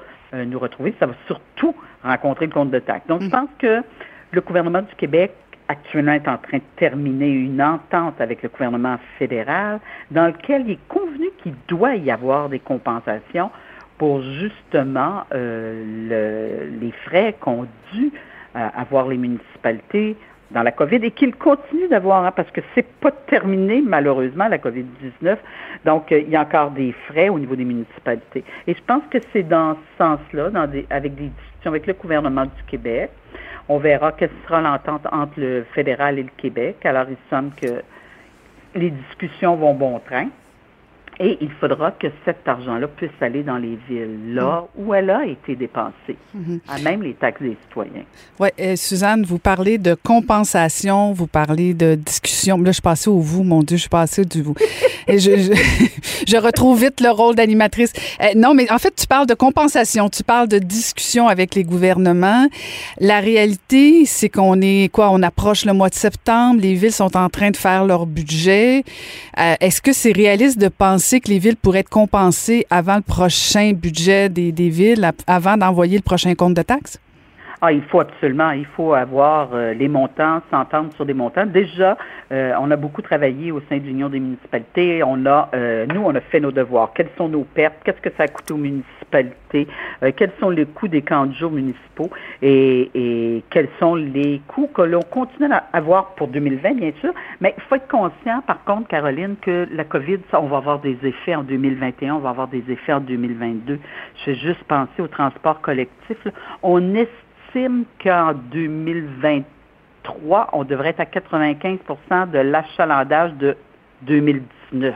nous retrouver. Ça va surtout rencontrer le compte de taxe. Donc, je mm. pense que le gouvernement du Québec actuellement est en train de terminer une entente avec le gouvernement fédéral dans lequel il est convenu qu'il doit y avoir des compensations pour justement euh, les frais qu'ont dû euh, avoir les municipalités dans la COVID et qu'ils continuent d'avoir, hein, parce que c'est pas terminé malheureusement la COVID-19. Donc euh, il y a encore des frais au niveau des municipalités. Et je pense que c'est dans ce sens-là, avec des discussions avec le gouvernement du Québec, on verra quelle sera l'entente entre le fédéral et le Québec. Alors il semble que les discussions vont bon train. Et il faudra que cet argent-là puisse aller dans les villes, là mm. où elle a été dépensée, mm-hmm. à même les taxes des citoyens. Oui, euh, Suzanne, vous parlez de compensation, vous parlez de discussion. Là, je suis passée au vous, mon Dieu, je suis passée du vous. Et je, je, retrouve vite le rôle d'animatrice. Euh, non, mais en fait, tu parles de compensation, tu parles de discussion avec les gouvernements. La réalité, c'est qu'on est, quoi, on approche le mois de septembre, les villes sont en train de faire leur budget. Euh, est-ce que c'est réaliste de penser que les villes pourraient être compensées avant le prochain budget des, des villes, avant d'envoyer le prochain compte de taxes? Ah, il faut absolument, il faut avoir euh, les montants, s'entendre sur des montants. Déjà, euh, on a beaucoup travaillé au sein de l'Union des municipalités. On a, euh, nous, on a fait nos devoirs. Quelles sont nos pertes? Qu'est-ce que ça a coûté aux municipalités? quels sont les coûts des camps de jour municipaux? Et, et quels sont les coûts que l'on continue à avoir pour 2020, bien sûr? Mais il faut être conscient, par contre, Caroline, que la COVID, ça, on va avoir des effets en 2021, on va avoir des effets en 2022. Je vais juste penser au transport collectif. On estime estime qu'en 2023, on devrait être à 95% de l'achalandage de 2019.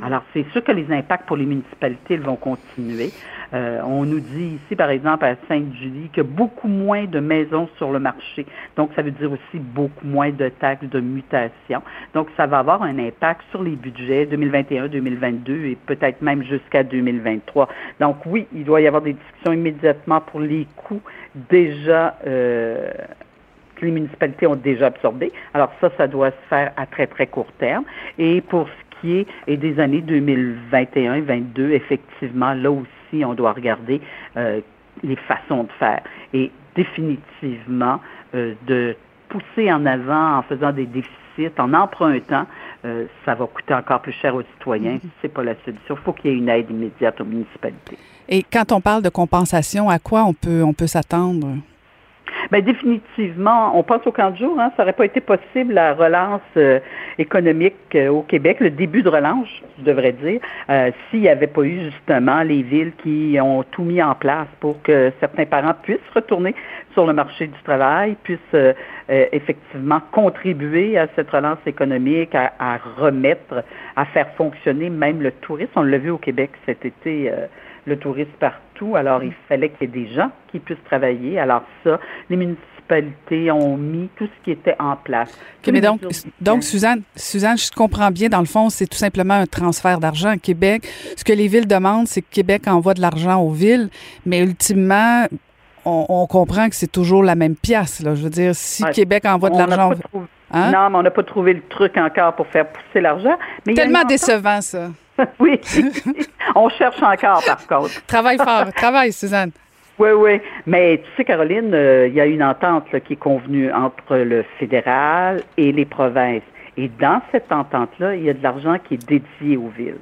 Alors, c'est sûr que les impacts pour les municipalités vont continuer. Euh, on nous dit ici, par exemple, à Sainte-Julie, que beaucoup moins de maisons sur le marché. Donc, ça veut dire aussi beaucoup moins de taxes de mutation. Donc, ça va avoir un impact sur les budgets 2021, 2022 et peut-être même jusqu'à 2023. Donc, oui, il doit y avoir des discussions immédiatement pour les coûts déjà euh, que les municipalités ont déjà absorbés. Alors, ça, ça doit se faire à très, très court terme. Et pour et des années 2021 et 2022, effectivement, là aussi, on doit regarder euh, les façons de faire. Et définitivement, euh, de pousser en avant en faisant des déficits, en empruntant, euh, ça va coûter encore plus cher aux citoyens. Mm-hmm. C'est pas la solution. Il faut qu'il y ait une aide immédiate aux municipalités. Et quand on parle de compensation, à quoi on peut, on peut s'attendre? Bien, définitivement, on pense au camp de jour. Hein, ça n'aurait pas été possible la relance euh, économique euh, au Québec, le début de relance, je devrais dire, euh, s'il n'y avait pas eu justement les villes qui ont tout mis en place pour que certains parents puissent retourner sur le marché du travail, puissent effectivement contribuer à cette relance économique, à, à, remettre, à faire fonctionner même le tourisme. On l'a vu au Québec cet été le tourisme partout. Alors, il fallait qu'il y ait des gens qui puissent travailler. Alors ça, les municipalités ont mis tout ce qui était en place. mais donc, donc Suzanne, Suzanne, je comprends bien, dans le fond, c'est tout simplement un transfert d'argent. Québec, ce que les villes demandent, c'est que Québec envoie de l'argent aux villes, mais ultimement, on, comprend que c'est toujours la même pièce. Là. Je veux dire, si Québec envoie de l'argent... Hein? Non, mais on n'a pas trouvé le truc encore pour faire pousser l'argent. Tellement décevant, ça. oui. On cherche encore, par contre. travaille fort. Travaille, Suzanne. Oui, oui. Mais tu sais, Caroline, euh, il y a une entente qui est convenue entre le fédéral et les provinces. Et dans cette entente-là, il y a de l'argent qui est dédié aux villes.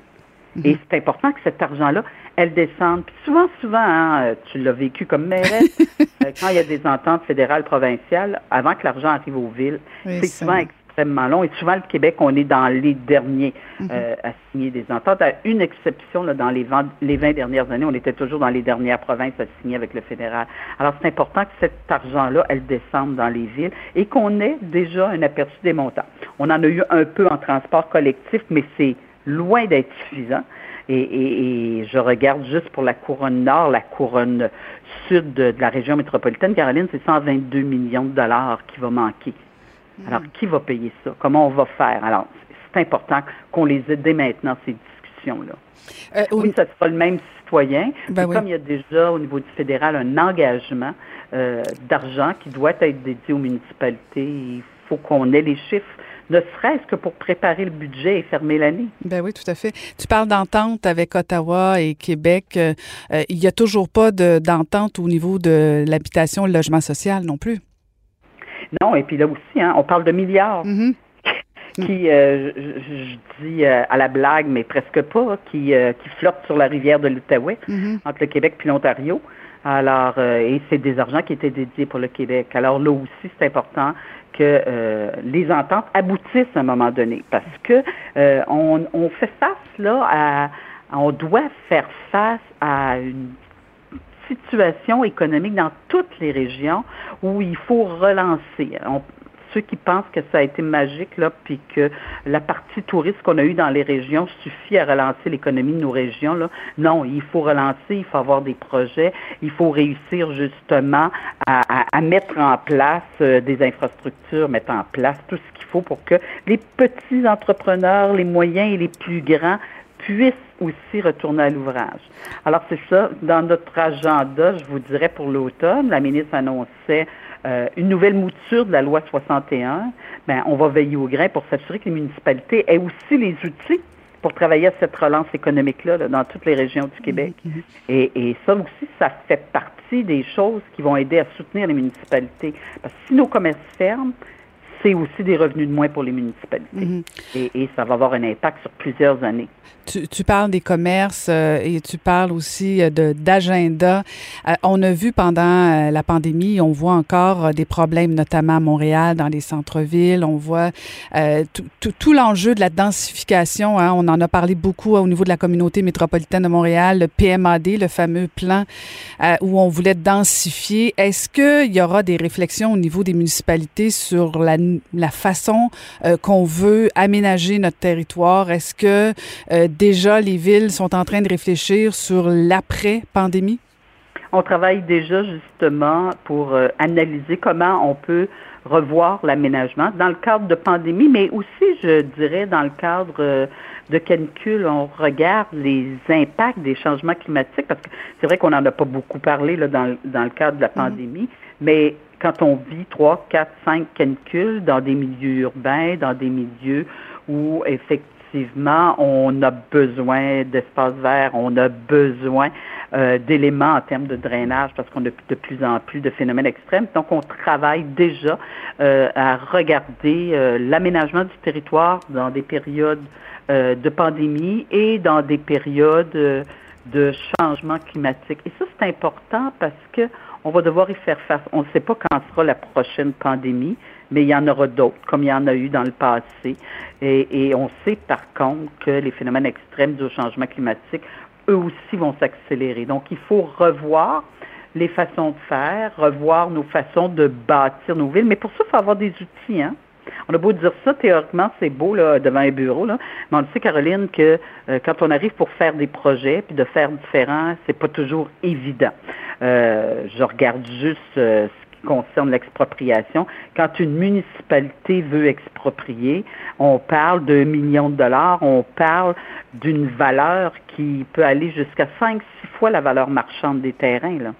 Mhm. Et c'est important que cet argent-là, elle descende. Puis souvent, souvent, hein, euh, tu l'as vécu comme mairesse, euh, quand il y a des ententes fédérales, provinciales, avant que l'argent arrive aux villes, c'est souvent extrêmement long. Et souvent, le Québec, on est dans les derniers mhm. euh, à signer des ententes. À une exception, là, dans les 20, les 20 dernières années, on était toujours dans les dernières provinces à signer avec le fédéral. Alors, c'est important que cet argent-là, elle descende dans les villes et qu'on ait déjà un aperçu des montants. On en a eu un peu en transport collectif, mais c'est loin d'être suffisant. Et, je regarde juste pour la couronne nord, la couronne sud de, de la région métropolitaine, Caroline, c'est 122 millions de dollars qui va manquer. Alors, qui va payer ça? Comment on va faire? Alors, c'est important qu'on les aide dès maintenant, ces discussions-là. Euh, oui, ça sera le même citoyen. Ben Comme il y a déjà au niveau du fédéral un engagement euh, d'argent qui doit être dédié aux municipalités, il faut qu'on ait les chiffres ne serait-ce que pour préparer le budget et fermer l'année. Ben oui, tout à fait. Tu parles d'entente avec Ottawa et Québec. Euh, euh, il n'y a toujours pas d'entente au niveau de l'habitation et le logement social non plus. Non, et puis là aussi, hein, on parle de milliards. Mm-hmm. qui, euh, je, dis à la blague, mais presque pas, qui, qui flottent sur la rivière de l'Outaouais, mm-hmm. entre le Québec et l'Ontario. Alors, et c'est des argents qui étaient dédiés pour le Québec. Alors là aussi, c'est important que euh, les ententes aboutissent à un moment donné, parce que euh, on, fait face là à, on doit faire face à une situation économique dans toutes les régions où il faut relancer ceux qui pensent que ça a été magique, là, puis que la partie touriste qu'on a eue dans les régions suffit à relancer l'économie de nos régions, là. Non, il faut relancer, il faut avoir des projets, il faut réussir justement à, mettre en place euh, des infrastructures, mettre en place tout ce qu'il faut pour que les petits entrepreneurs, les moyens et les plus grands puissent aussi retourner à l'ouvrage. Alors c'est ça, dans notre agenda, je vous dirais pour l'automne, la ministre annonçait euh, une nouvelle mouture de la loi 61, ben, on va veiller au grain pour s'assurer que les municipalités aient aussi les outils pour travailler à cette relance économique-là dans toutes les régions du Québec. Et, et, ça aussi, ça fait partie des choses qui vont aider à soutenir les municipalités. Parce que si nos commerces ferment, c'est aussi des revenus de moins pour les municipalités. Mhm. et, ça va avoir un impact sur plusieurs années. Tu, parles des commerces euh, et tu parles aussi euh, d'agenda. Euh, on a vu pendant la pandémie, on voit encore des problèmes, notamment à Montréal, dans les centres-villes. On voit tout l'enjeu de la densification. Hein. on en a parlé beaucoup au niveau de la communauté métropolitaine de Montréal, le PMAD, le fameux plan où on voulait densifier. Est-ce qu'il y aura des réflexions au niveau des municipalités sur la la façon euh, qu'on veut aménager notre territoire? Est-ce que euh, déjà les villes sont en train de réfléchir sur l'après-pandémie? On travaille déjà justement pour euh, analyser comment on peut revoir l'aménagement dans le cadre de pandémie, mais aussi, je dirais, dans le cadre de canicule, on regarde les impacts des changements climatiques, parce que c'est vrai qu'on n'en a pas beaucoup parlé là, dans, dans le cadre de la mm-hmm. pandémie, mais quand on vit trois, quatre, cinq canicules dans des milieux urbains, dans des milieux où effectivement on a besoin d'espaces verts, on a besoin euh, d'éléments en termes de drainage parce qu'on a de plus en plus de phénomènes extrêmes. Donc on travaille déjà euh, à regarder euh, l'aménagement du territoire dans des périodes de pandémie et dans des périodes de changement climatique. Et ça c'est important parce que on va devoir y faire face. On ne sait pas quand sera la prochaine pandémie, mais il y en aura d'autres, comme il y en a eu dans le passé. Et, on sait par contre que les phénomènes extrêmes du changement climatique, eux aussi vont s'accélérer. Donc, il faut revoir les façons de faire, revoir nos façons de bâtir nos villes. Mais pour ça, il faut avoir des outils. Hein? On a beau dire ça, théoriquement, c'est beau là, devant un bureau, là, mais on le sait, Caroline, que euh, quand on arrive pour faire des projets, puis de faire différent, c'est pas toujours évident. Euh, je regarde juste euh, ce qui concerne l'expropriation. Quand une municipalité veut exproprier, on parle d'un million de dollars, on parle d'une valeur qui peut aller jusqu'à cinq, six fois la valeur marchande des terrains. Là.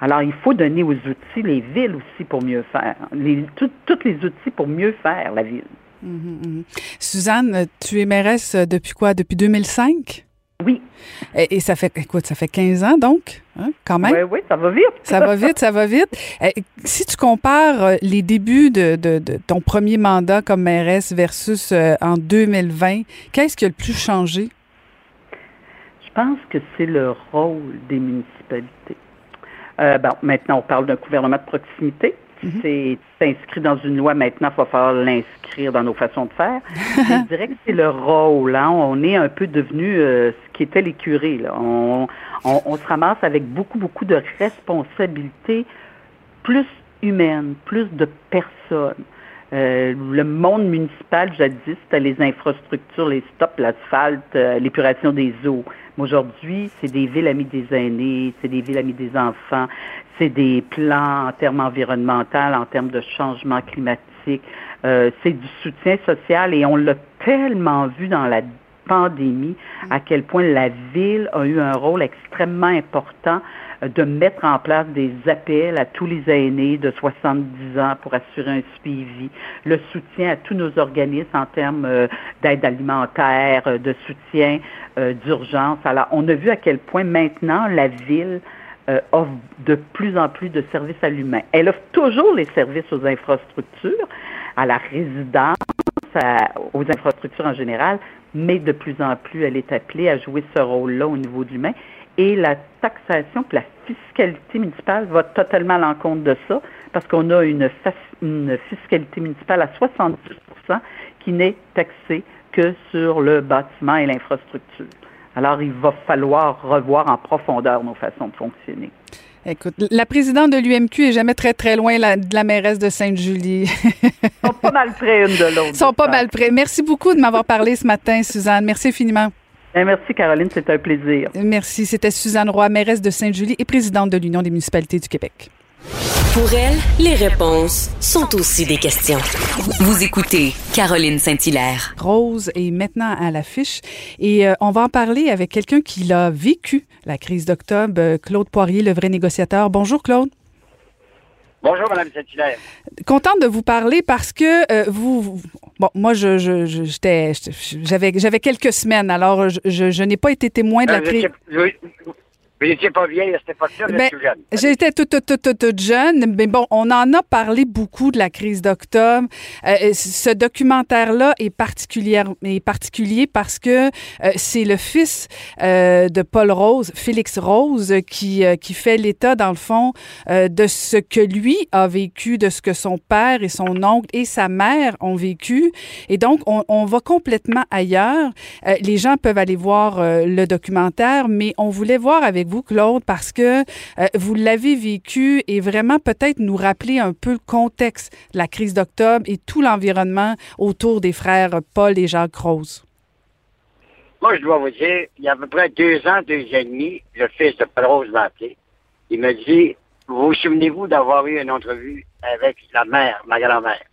Alors, il faut donner aux outils, les villes aussi, pour mieux faire. Les, tous les outils pour mieux faire la ville. Mhm, mhm. Suzanne, tu es mairesse depuis quoi? Depuis 2005? Oui. Et, ça fait, écoute, ça fait 15 ans donc, hein, quand même. Oui, oui, ça va vite. ça va vite, ça va vite. si tu compares euh, les débuts de, de, ton premier mandat comme mairesse versus euh, en 2020, qu'est-ce qui a le plus changé? Je pense que c'est le rôle des municipalités. Euh, bon, maintenant, on parle d'un gouvernement de proximité. Mhm. C'est inscrit dans une loi maintenant, il va falloir l'inscrire dans nos façons de faire. je dirais que c'est le rôle. Hein. On est un peu devenu euh, ce qui était les curés. Là. On, on, se ramasse avec beaucoup, beaucoup de responsabilités plus humaines, plus de personnes. Euh, le monde municipal, jadis, c'était les infrastructures, les stops, l'asphalte, euh, l'épuration des eaux. Aujourd'hui, c'est des villes amies des aînés, c'est des villes amies des enfants, c'est des plans en termes environnementaux, en termes de changement climatique, euh, c'est du soutien social et on l'a tellement vu dans la pandémie, à quel point la ville a eu un rôle extrêmement important euh, de mettre en place des appels à tous les aînés de 70 ans pour assurer un suivi, le soutien à tous nos organismes en termes euh, d'aide alimentaire, euh, de soutien d'urgence. Alors, on a vu à quel point maintenant la ville offre de plus en plus de services à l'humain. Elle offre toujours les services aux infrastructures, à la résidence, aux infrastructures en général, mais de plus en plus, elle est appelée à jouer ce rôle-là au niveau de l'humain. Et la taxation, la fiscalité municipale va totalement à l'encontre de ça, parce qu'on a une, une fiscalité municipale à 70% qui n'est taxée que sur le bâtiment et l'infrastructure. Alors, il va falloir revoir en profondeur nos façons de fonctionner. Écoute, la présidente de l'UMQ est jamais très, très loin de la mairesse de Sainte-Julie. Ils sont pas mal près une de l'autre. Ils sont pas mal près. Merci beaucoup de m'avoir parlé ce matin, Suzanne. Merci infiniment. Ben, merci, Caroline. C'était un plaisir. Merci. C'était Suzanne Roy, mairesse de Sainte-Julie et présidente de l'Union des municipalités du Québec. Pour elle, les réponses sont aussi des questions. Vous écoutez Caroline Saint-Hilaire. Rose est maintenant à l'affiche et euh, on va en parler avec quelqu'un qui l'a vécu, la crise d'octobre, euh, Claude Poirier, le vrai négociateur. Bonjour Claude. Bonjour, Mme Saint-Hilaire. Contente de vous parler parce que euh, vous, Bon, moi, je, je, j'étais, j'avais, j'avais quelques semaines, alors je, je, n'ai pas été témoin de la crise. Vous n'étiez pas vieille à cette époque-là, ben, jeune. J'étais toute, toute, toute, toute, jeune, mais bon, on en a parlé beaucoup de la crise d'octobre. Euh, euh, ce documentaire-là est, particulier, est particulier parce que euh, c'est le fils de Paul Rose, Félix Rose, qui, qui fait l'état, dans le fond, de ce que lui a vécu, de ce que son père et son oncle et sa mère ont vécu. Et donc, on, on va complètement ailleurs. les gens peuvent aller voir le documentaire, mais on voulait voir avec vous, Claude, parce que euh, vous l'avez vécu et vraiment peut-être nous rappeler un peu le contexte de la crise d'octobre et tout l'environnement autour des frères Paul et Jacques Rose. Moi, je dois vous dire, il y a à peu près deux ans, deux ans et demi, le fils de Paul Rose m'a appelé. Il me dit, vous vous souvenez-vous d'avoir eu une entrevue avec la mère, ma grand-mère?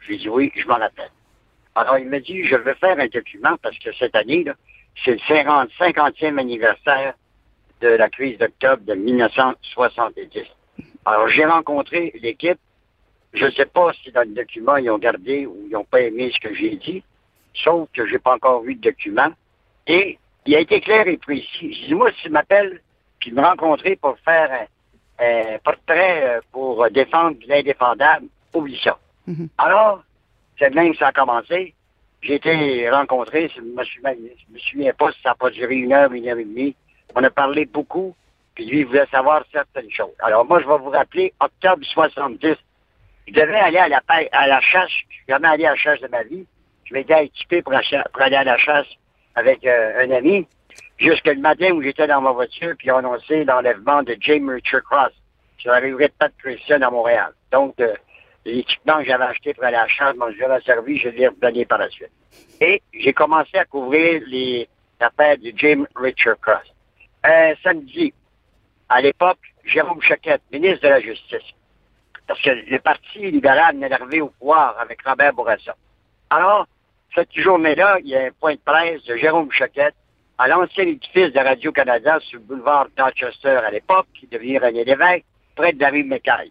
Je lui ai dit oui, je m'en rappelle. Alors, il me dit, je veux faire un document parce que cette année, c'est le 50, 50e anniversaire la crise d'octobre de 1970. Alors, j'ai rencontré l'équipe. Je ne sais pas si dans le document, ils ont gardé ou ils n'ont pas aimé ce que j'ai dit, sauf que je n'ai pas encore vu de document. Et il a été clair et précis. Je dis, moi, s'il m'appelle, puis me rencontrer pour faire un, portrait euh, pour défendre l'indéfendable, oublie ça. Mhm. Alors, c'est même que ça a commencé. J'ai été rencontré, je me, me souviens pas si ça n'a pas duré une heure, une heure et demie. On a parlé beaucoup, puis lui, il voulait savoir certaines choses. Alors, moi, je vais vous rappeler, octobre 70, je devais aller à la, à la chasse. Je suis jamais allé à la chasse de ma vie. Je m'étais équipé pour, aller à la chasse avec euh, un ami. Jusque le matin où j'étais dans ma voiture, puis ont annoncé l'enlèvement de James Richard Cross sur la rue de Pat Christian à Montréal. Donc, euh, l'équipement que j'avais acheté pour aller à la chasse, mon Dieu servi, je l'ai redonné par la suite. Et j'ai commencé à couvrir les affaires de James Richard Cross un samedi, à l'époque, Jérôme Choquette, ministre de la Justice, parce que le Parti libéral venait d'arriver au pouvoir avec Robert Bourassa. Alors, cette journée-là, il y a un point de presse de Jérôme Choquette à l'ancien édifice de Radio-Canada sur le boulevard Dorchester à l'époque, qui devient René Lévesque, près de David McKay.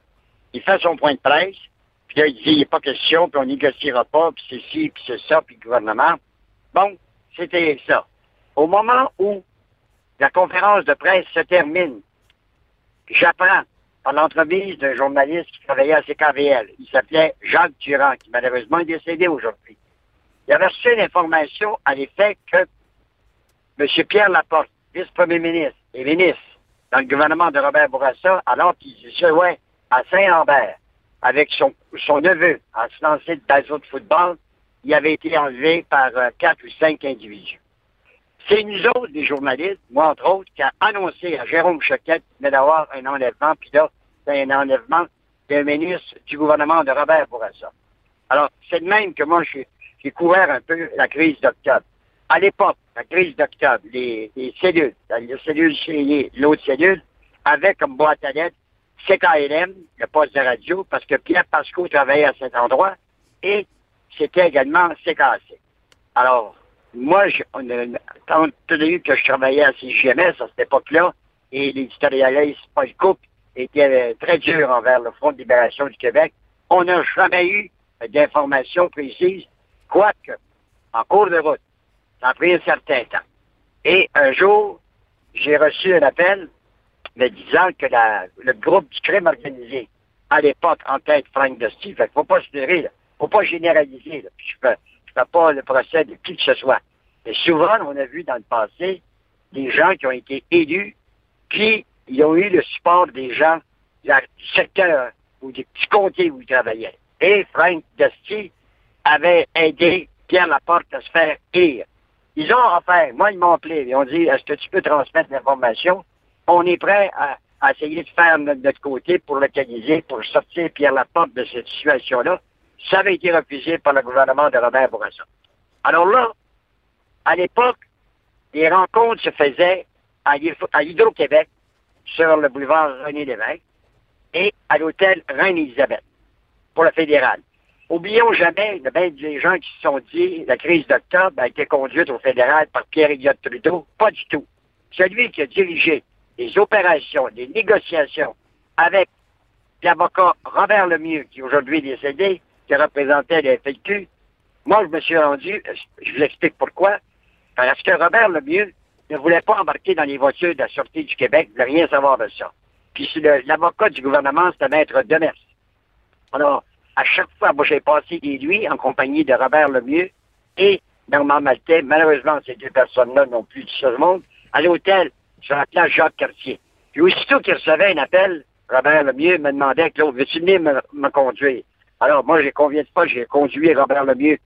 Il fait son point de presse, puis là, il dit, il n'y a pas question, puis on négociera pas, puis c'est ci, puis c'est ça, puis le gouvernement. Bon, c'était ça. Au moment où la conférence de presse se termine. J'apprends par l'entremise d'un journaliste qui travaillait à CKVL. Il s'appelait Jacques Durand, qui malheureusement est décédé aujourd'hui. Il avait reçu une information à l'effet que M. Pierre Laporte, vice-premier ministre et ministre dans le gouvernement de Robert Bourassa, alors qu'il se jouait à Saint-Lambert avec son, neveu en se lancer de de football, il avait été enlevé par euh, quatre ou cinq individus. C'est nous autres, les journalistes, moi entre autres, qui a annoncé à Jérôme Choquette qu'il d'avoir un enlèvement, puis là, c'est un enlèvement d'un ministre du gouvernement de Robert Bourassa. Alors, c'est de même que moi, j'ai couvert un peu la crise d'octobre. À l'époque, la crise d'octobre, les, cellules, les cellules chez l'autre cellule, avaient comme boîte à lettres CKLM, le poste de radio, parce que Pierre Pasco travaillait à cet endroit, et c'était également CKC. Alors, moi, je, on quand tenu que je travaillais à CGMS à cette époque-là, et l'éditorialiste Paul Cook était très dur envers le Front de libération du Québec, on n'a jamais eu d'informations précises, quoique, en cours de route, ça a pris un certain temps. Et un jour, j'ai reçu un appel me disant que le groupe du crime organisé, à l'époque, en tête Frank Dusty, fait faut pas se leurrer, là, faut pas généraliser, fais, pas le procès de qui que ce soit. Mais souvent, on a vu dans le passé des gens qui ont été élus, puis ils ont eu le support des gens du secteur ou des petits où ils travaillaient. Et Frank Dusty avait aidé Pierre Laporte à se faire élire. Ils ont offert, moi ils m'ont appelé, ils ont dit, est-ce que tu peux transmettre l'information? On est prêt à, à essayer de faire de notre côté pour localiser, pour sortir Pierre Laporte de cette situation-là. Ça avait été refusé par le gouvernement de Robert Bourassa. Alors là, à l'époque, les rencontres se faisaient à Hydro-Québec, sur le boulevard René Lévesque, et à l'hôtel Reine-Élisabeth, pour le fédéral. Oublions jamais, ben, des gens qui se sont dit la crise d'octobre a été conduite au fédéral par Pierre Elliott Trudeau. Pas du tout. Celui qui a dirigé les opérations, les négociations avec l'avocat Robert Lemieux, qui aujourd'hui est décédé, qui représentait le FLQ, moi, je me suis rendu, je vous explique pourquoi, parce que Robert Lemieux ne voulait pas embarquer dans les voitures de la Sûreté du Québec, ne rien savoir de ça. Puis l'avocat du gouvernement, c'était Maître Demers. Alors, à chaque fois, moi, j'ai passé des nuits en compagnie de Robert Lemieux et Normand Maltais. Malheureusement, ces deux personnes-là n'ont plus de ce monde. À l'hôtel, sur la place Jacques-Cartier. Puis aussitôt qu'il recevait un appel, Robert Lemieux me demandait, Claude, veux-tu venir me, conduire? Alors, moi, j'ai conviens pas, j'ai conduit Robert Lemieux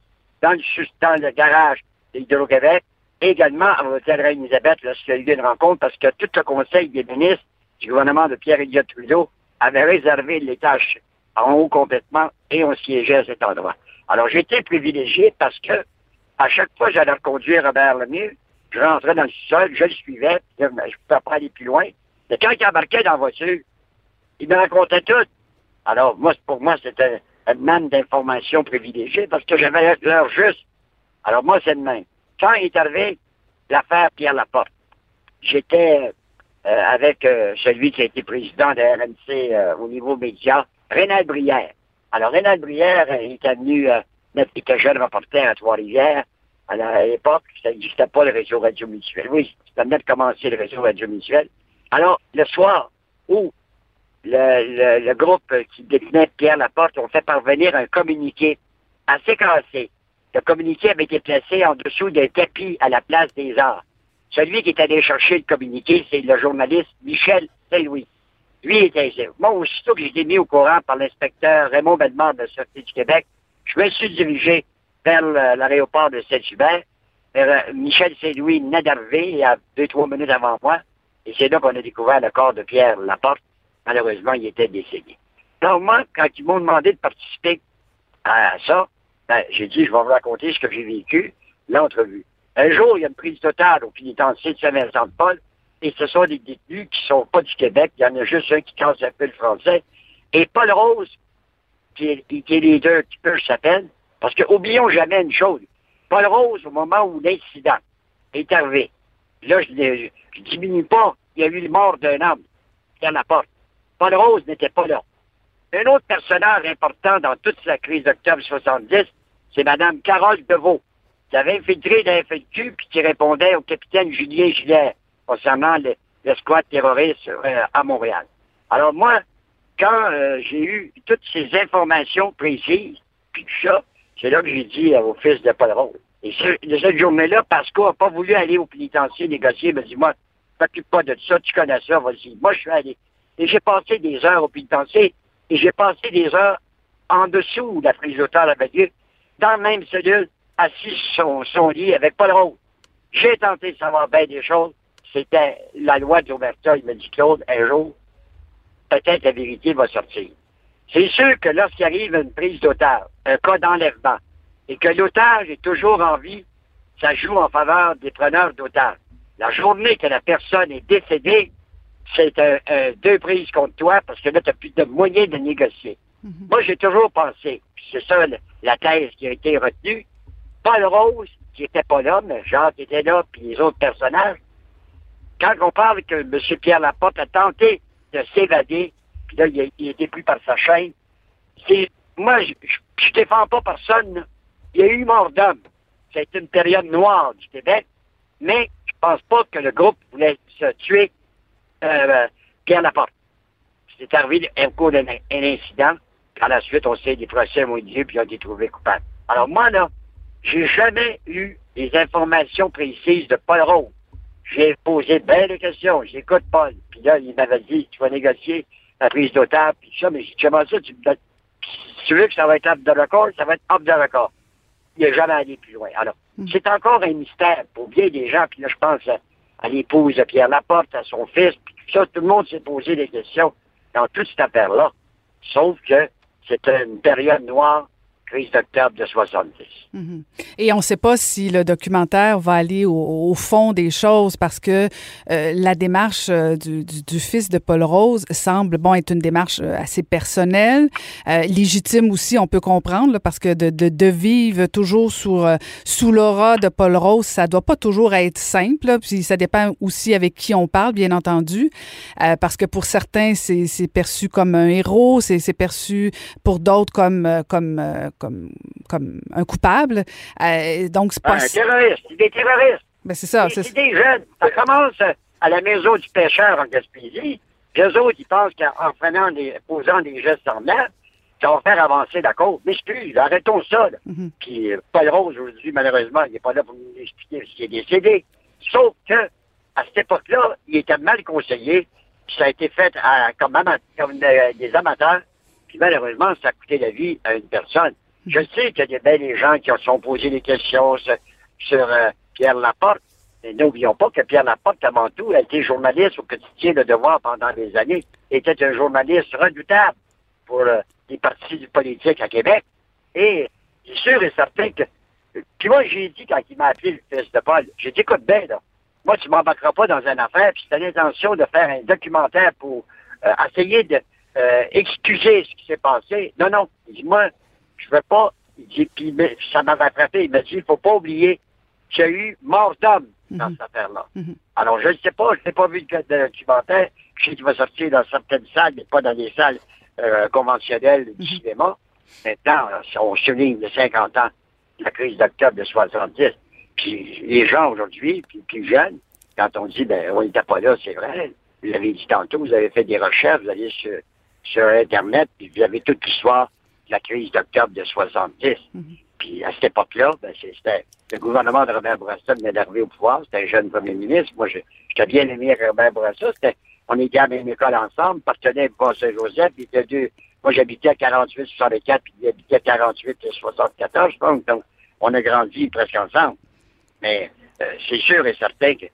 dans le, dans le garage d'Hydro-Québec, également à l'hôtel Reine-Élisabeth lorsqu'il y a eu une rencontre, parce que tout le conseil des ministres du gouvernement de Pierre-Éliott Trudeau avait réservé les tâches en haut complètement et on siégeait à cet endroit. Alors, j'étais privilégié parce que à chaque fois que j'allais conduire Robert Lemieux, je rentrais dans le sol, je le suivais, je ne pouvais pas aller plus loin. Mais quand il embarquait dans la voiture, il me racontait tout. Alors, moi, pour moi, c'était un man d'information privilégiée parce que j'avais l'heure juste. Alors, moi, c'est même. Quand est arrivé l'affaire Pierre Laporte, j'étais euh, avec euh, celui qui a été président de RNC euh, au niveau média, Rénal Brière. Alors, Rénal Brière était venu, il était jeune reporter à Trois-Rivières, à l'époque, ça n'existait pas le réseau radio mutuel. Oui, ça venait de commencer le réseau radio mutuel. Alors, le soir où le, groupe qui détenait Pierre Laporte ont fait parvenir un communiqué assez cassé. Le communiqué avait été placé en dessous d'un tapis à la place des arts. Celui qui est allé chercher le communiqué, c'est le journaliste Michel Saint-Louis. Lui était. Moi, aussitôt que j'ai été mis au courant par l'inspecteur Raymond Bellemare de la Sûreté du Québec, je me suis dirigé vers l'aéroport de Saint-Hubert. Euh, Michel Saint-Louis venait d'arriver il y a deux, trois minutes avant moi. Et c'est là qu'on a découvert le corps de Pierre Laporte. Malheureusement, il était décédé. Donc, moi, quand ils m'ont demandé de participer à ça, ben, j'ai dit, je vais vous raconter ce que j'ai vécu, l'entrevue. Un jour, il y a une prise totale au pénitencier de Saint-Vincent-de-Paul, et ce sont des détenus qui sont pas du Québec. Il y en a juste un qui casse un peu le français. Et Paul Rose, qui est, qui est leader, qui peut s'appelle, parce que oublions jamais une chose. Paul Rose, au moment où l'incident est arrivé, là, je ne diminue pas, il y a eu le mort d'un homme dans la porte. Paul Rose n'était pas là. Un autre personnage important dans toute la crise d'octobre 70, c'est Mme Carole Deveau, qui avait infiltré FLQ puis qui répondait au capitaine Julien Gillet concernant le, squat terroriste euh, à Montréal. Alors moi, quand euh, j'ai eu toutes ces informations précises, puis tout ça, c'est là que j'ai dit au fils de Paul Rose. Et de cette journée-là, Pascal n'a pas voulu aller au pénitencier négocier. Il m'a dit, moi, t'occupe pas de ça, tu connais ça, vas-y. Moi, je suis allé. Et j'ai passé des heures au pénitencier et j'ai passé des heures en dessous de la prise d'hôtel avec lui, dans la même cellule, assis sur son, lit avec Paul Rose. J'ai tenté de savoir bien des choses. C'était la loi de l'Omerta. Il m'a dit, Claude, un jour, peut-être la vérité va sortir. C'est sûr que lorsqu'il arrive une prise d'otage, un cas d'enlèvement, et que l'otage est toujours en vie, ça joue en faveur des preneurs d'otages. La journée que la personne est décédée, c'est deux prises contre toi parce que là, tu n'as plus de moyens de négocier. Mhm. Moi, j'ai toujours pensé, c'est ça la thèse qui a été retenue, Paul Rose, qui n'était pas là, mais Jacques était là, puis les autres personnages. Quand on parle que M. Pierre Laporte a tenté de s'évader, puis là, il a, il a été pris par sa chaîne, c'est. Moi, je, je défends pas personne. Il y a eu mort d'homme. Été une période noire du Québec, mais je pense pas que le groupe voulait se tuer euh, Pierre Laporte. C'est arrivé un cours d'un un incident. Par la suite, on sait des procès ont eu lieu puis ils ont été trouvés coupables. Alors moi, là, j'ai jamais eu des informations précises de Paul Rose. J'ai posé bien de questions. J'écoute Paul. Puis là, il m'avait dit, tu vas négocier la prise d'otage, puis ça, mais j'ai dit, comment ça, tu me donnes... Si tu veux que ça va être up de record, ça va être up de record. Il n'est jamais allé plus loin. Alors, c'est encore un mystère pour bien des gens. Puis là, je pense à, l'épouse de Pierre Laporte, à son fils, puis tout ça, tout le monde s'est posé des questions dans toute cette affaire-là. Sauf que c'était une période noire, crise d'octobre de 70. Mhm. Et on ne sait pas si le documentaire va aller au, au fond des choses parce que euh, la démarche euh, du, du, du, fils de Paul Rose semble bon être une démarche euh, assez personnelle, euh, légitime aussi, on peut comprendre, là, parce que de, de, de, vivre toujours sous, euh, sous l'aura de Paul Rose, ça doit pas toujours être simple. Là, puis ça dépend aussi avec qui on parle, bien entendu, parce que pour certains, c'est perçu comme un héros, c'est perçu pour d'autres comme comme comme, comme un coupable. Euh, donc, c'est pas... Un terroriste, des terroristes. Ben, c'est ça. C'est des jeunes. Ça commence à la maison du pêcheur en Gaspésie. Les autres, ils pensent qu'en prenant des, posant des gestes semblables, ça va faire avancer la cause. Mais excuse, arrêtons ça. Là. Mm -hmm. Puis Paul Rose, aujourd'hui, malheureusement, il n'est pas là pour nous expliquer ce qui est décédé. Sauf que, à cette époque-là, il était mal conseillé. Puis ça a été fait à, comme, ama comme des amateurs. Puis malheureusement, ça a coûté la vie à une personne. Je sais qu'il y a bien des gens qui sont posé des questions sur, euh, Pierre Laporte. Mais n'oublions pas que Pierre Laporte, avant tout, a été journaliste au quotidien de Devoir pendant des années. Était un journaliste redoutable pour euh, les partis du politique à Québec. Et c'est sûr et certain que... Puis moi, j'ai dit, quand il m'a appelé le fils de Paul, j'ai dit, écoute bien, là, moi, tu m'embarqueras pas dans une affaire, puis c'est l'intention de faire un documentaire pour euh, essayer de excuser ce qui s'est passé. Non, non. Dit, moi, je veux pas. Il dit, puis ça m'avait frappé. Il m'a dit, il faut pas oublier qu'il y a eu mort d'homme dans Mhm. cette affaire-là. Mhm. Alors, je ne sais pas, je n'ai pas vu le documentaire. Je sais qu'il va sortir dans certaines salles, mais pas dans les salles euh, conventionnelles du Mhm. cinéma. Maintenant, euh, on souligne les 50 ans de la crise d'octobre de 70. Puis les gens aujourd'hui, puis plus jeunes, quand on dit, ben, on n'était pas là, c'est vrai. Vous l'avez dit tantôt, vous avez fait des recherches, vous allez sur, sur Internet, puis vous avez toute l'histoire de la crise d'octobre de 70. Mhm. Puis à cette époque-là, ben, c'était le gouvernement de Robert Bourassa venait d'arriver au pouvoir. C'était un jeune premier ministre. Moi, je- j'étais bien aimé avec Robert Bourassa. C'était, on était à la même école ensemble, partenaires de Saint-Joseph. Puis deux, moi, j'habitais à 48-64, puis il habitait à 48-74, donc, donc on a grandi presque ensemble. Mais euh, c'est sûr et certain que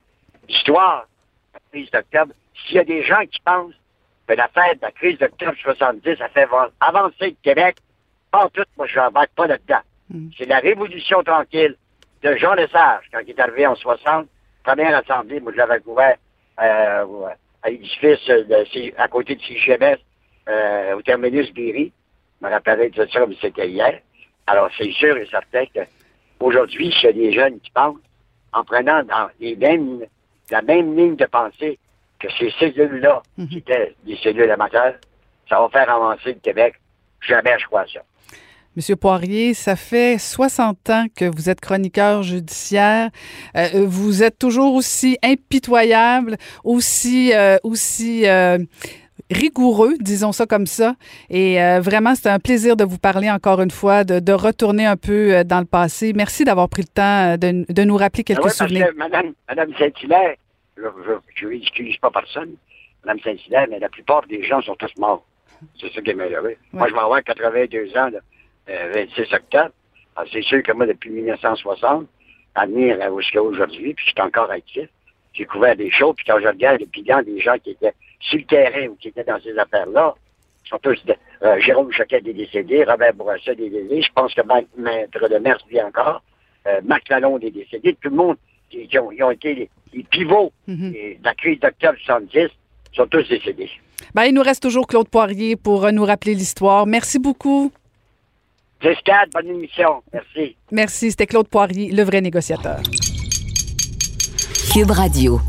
l'histoire de la crise d'octobre, s'il y a des gens qui pensent que la fête de la crise d'octobre 70 a fait avancer le Québec, pas en tout, moi, je n'embarque pas là-dedans. Mm. C'est la révolution tranquille de Jean Lesage, quand il est arrivé en 60, première assemblée, moi, je l'avais couvert euh, à l'édifice à côté de CGMS, euh, au terminus Berry. Je me rappellerai de ça, mais c'était hier. Alors, c'est sûr et certain que aujourd'hui, s'il y a des jeunes qui pensent, en prenant dans les mêmes, la même ligne de pensée que ces cellules-là, Mhm. qui étaient des cellules amateurs, ça va faire avancer le Québec. Jamais je crois à ça. Monsieur Poirier, ça fait 60 ans que vous êtes chroniqueur judiciaire. Euh, vous êtes toujours aussi impitoyable, aussi, euh, aussi euh, rigoureux, disons ça comme ça. Et vraiment, c'est un plaisir de vous parler encore une fois, de, de retourner un peu dans le passé. Merci d'avoir pris le temps de, de nous rappeler quelques Ah parce souvenirs. que Madame, Madame Saint-Hilaire, je n'excuse pas personne, Madame Saint-Hilaire, mais la plupart des gens sont tous morts. C'est ça qui est malheureux. Moi, je vais avoir 82 ans, là, euh, 26 octobre. C'est sûr que moi, depuis 1960, à venir jusqu'à aujourd'hui, puis je suis encore actif, j'ai couvert des choses, puis quand je regarde les bilans des gens qui étaient sur le terrain ou qui étaient dans ces affaires-là, ils sont tous... euh, Jérôme Choquet est décédé, Robert Bourassa est décédé, je pense que Ma- Maître de Mers vit encore, euh, Marc Lalonde est décédé, tout le monde, qui, qui ont, ils ont été les, les pivots Mhm. et de la crise d'octobre 70, sont tous décédés. Ben, il nous reste toujours Claude Poirier pour euh, nous rappeler l'histoire. Merci beaucoup. Jusqu'à bonne émission. Merci. Merci. C'était Claude Poirier, le vrai négociateur. Cube Radio.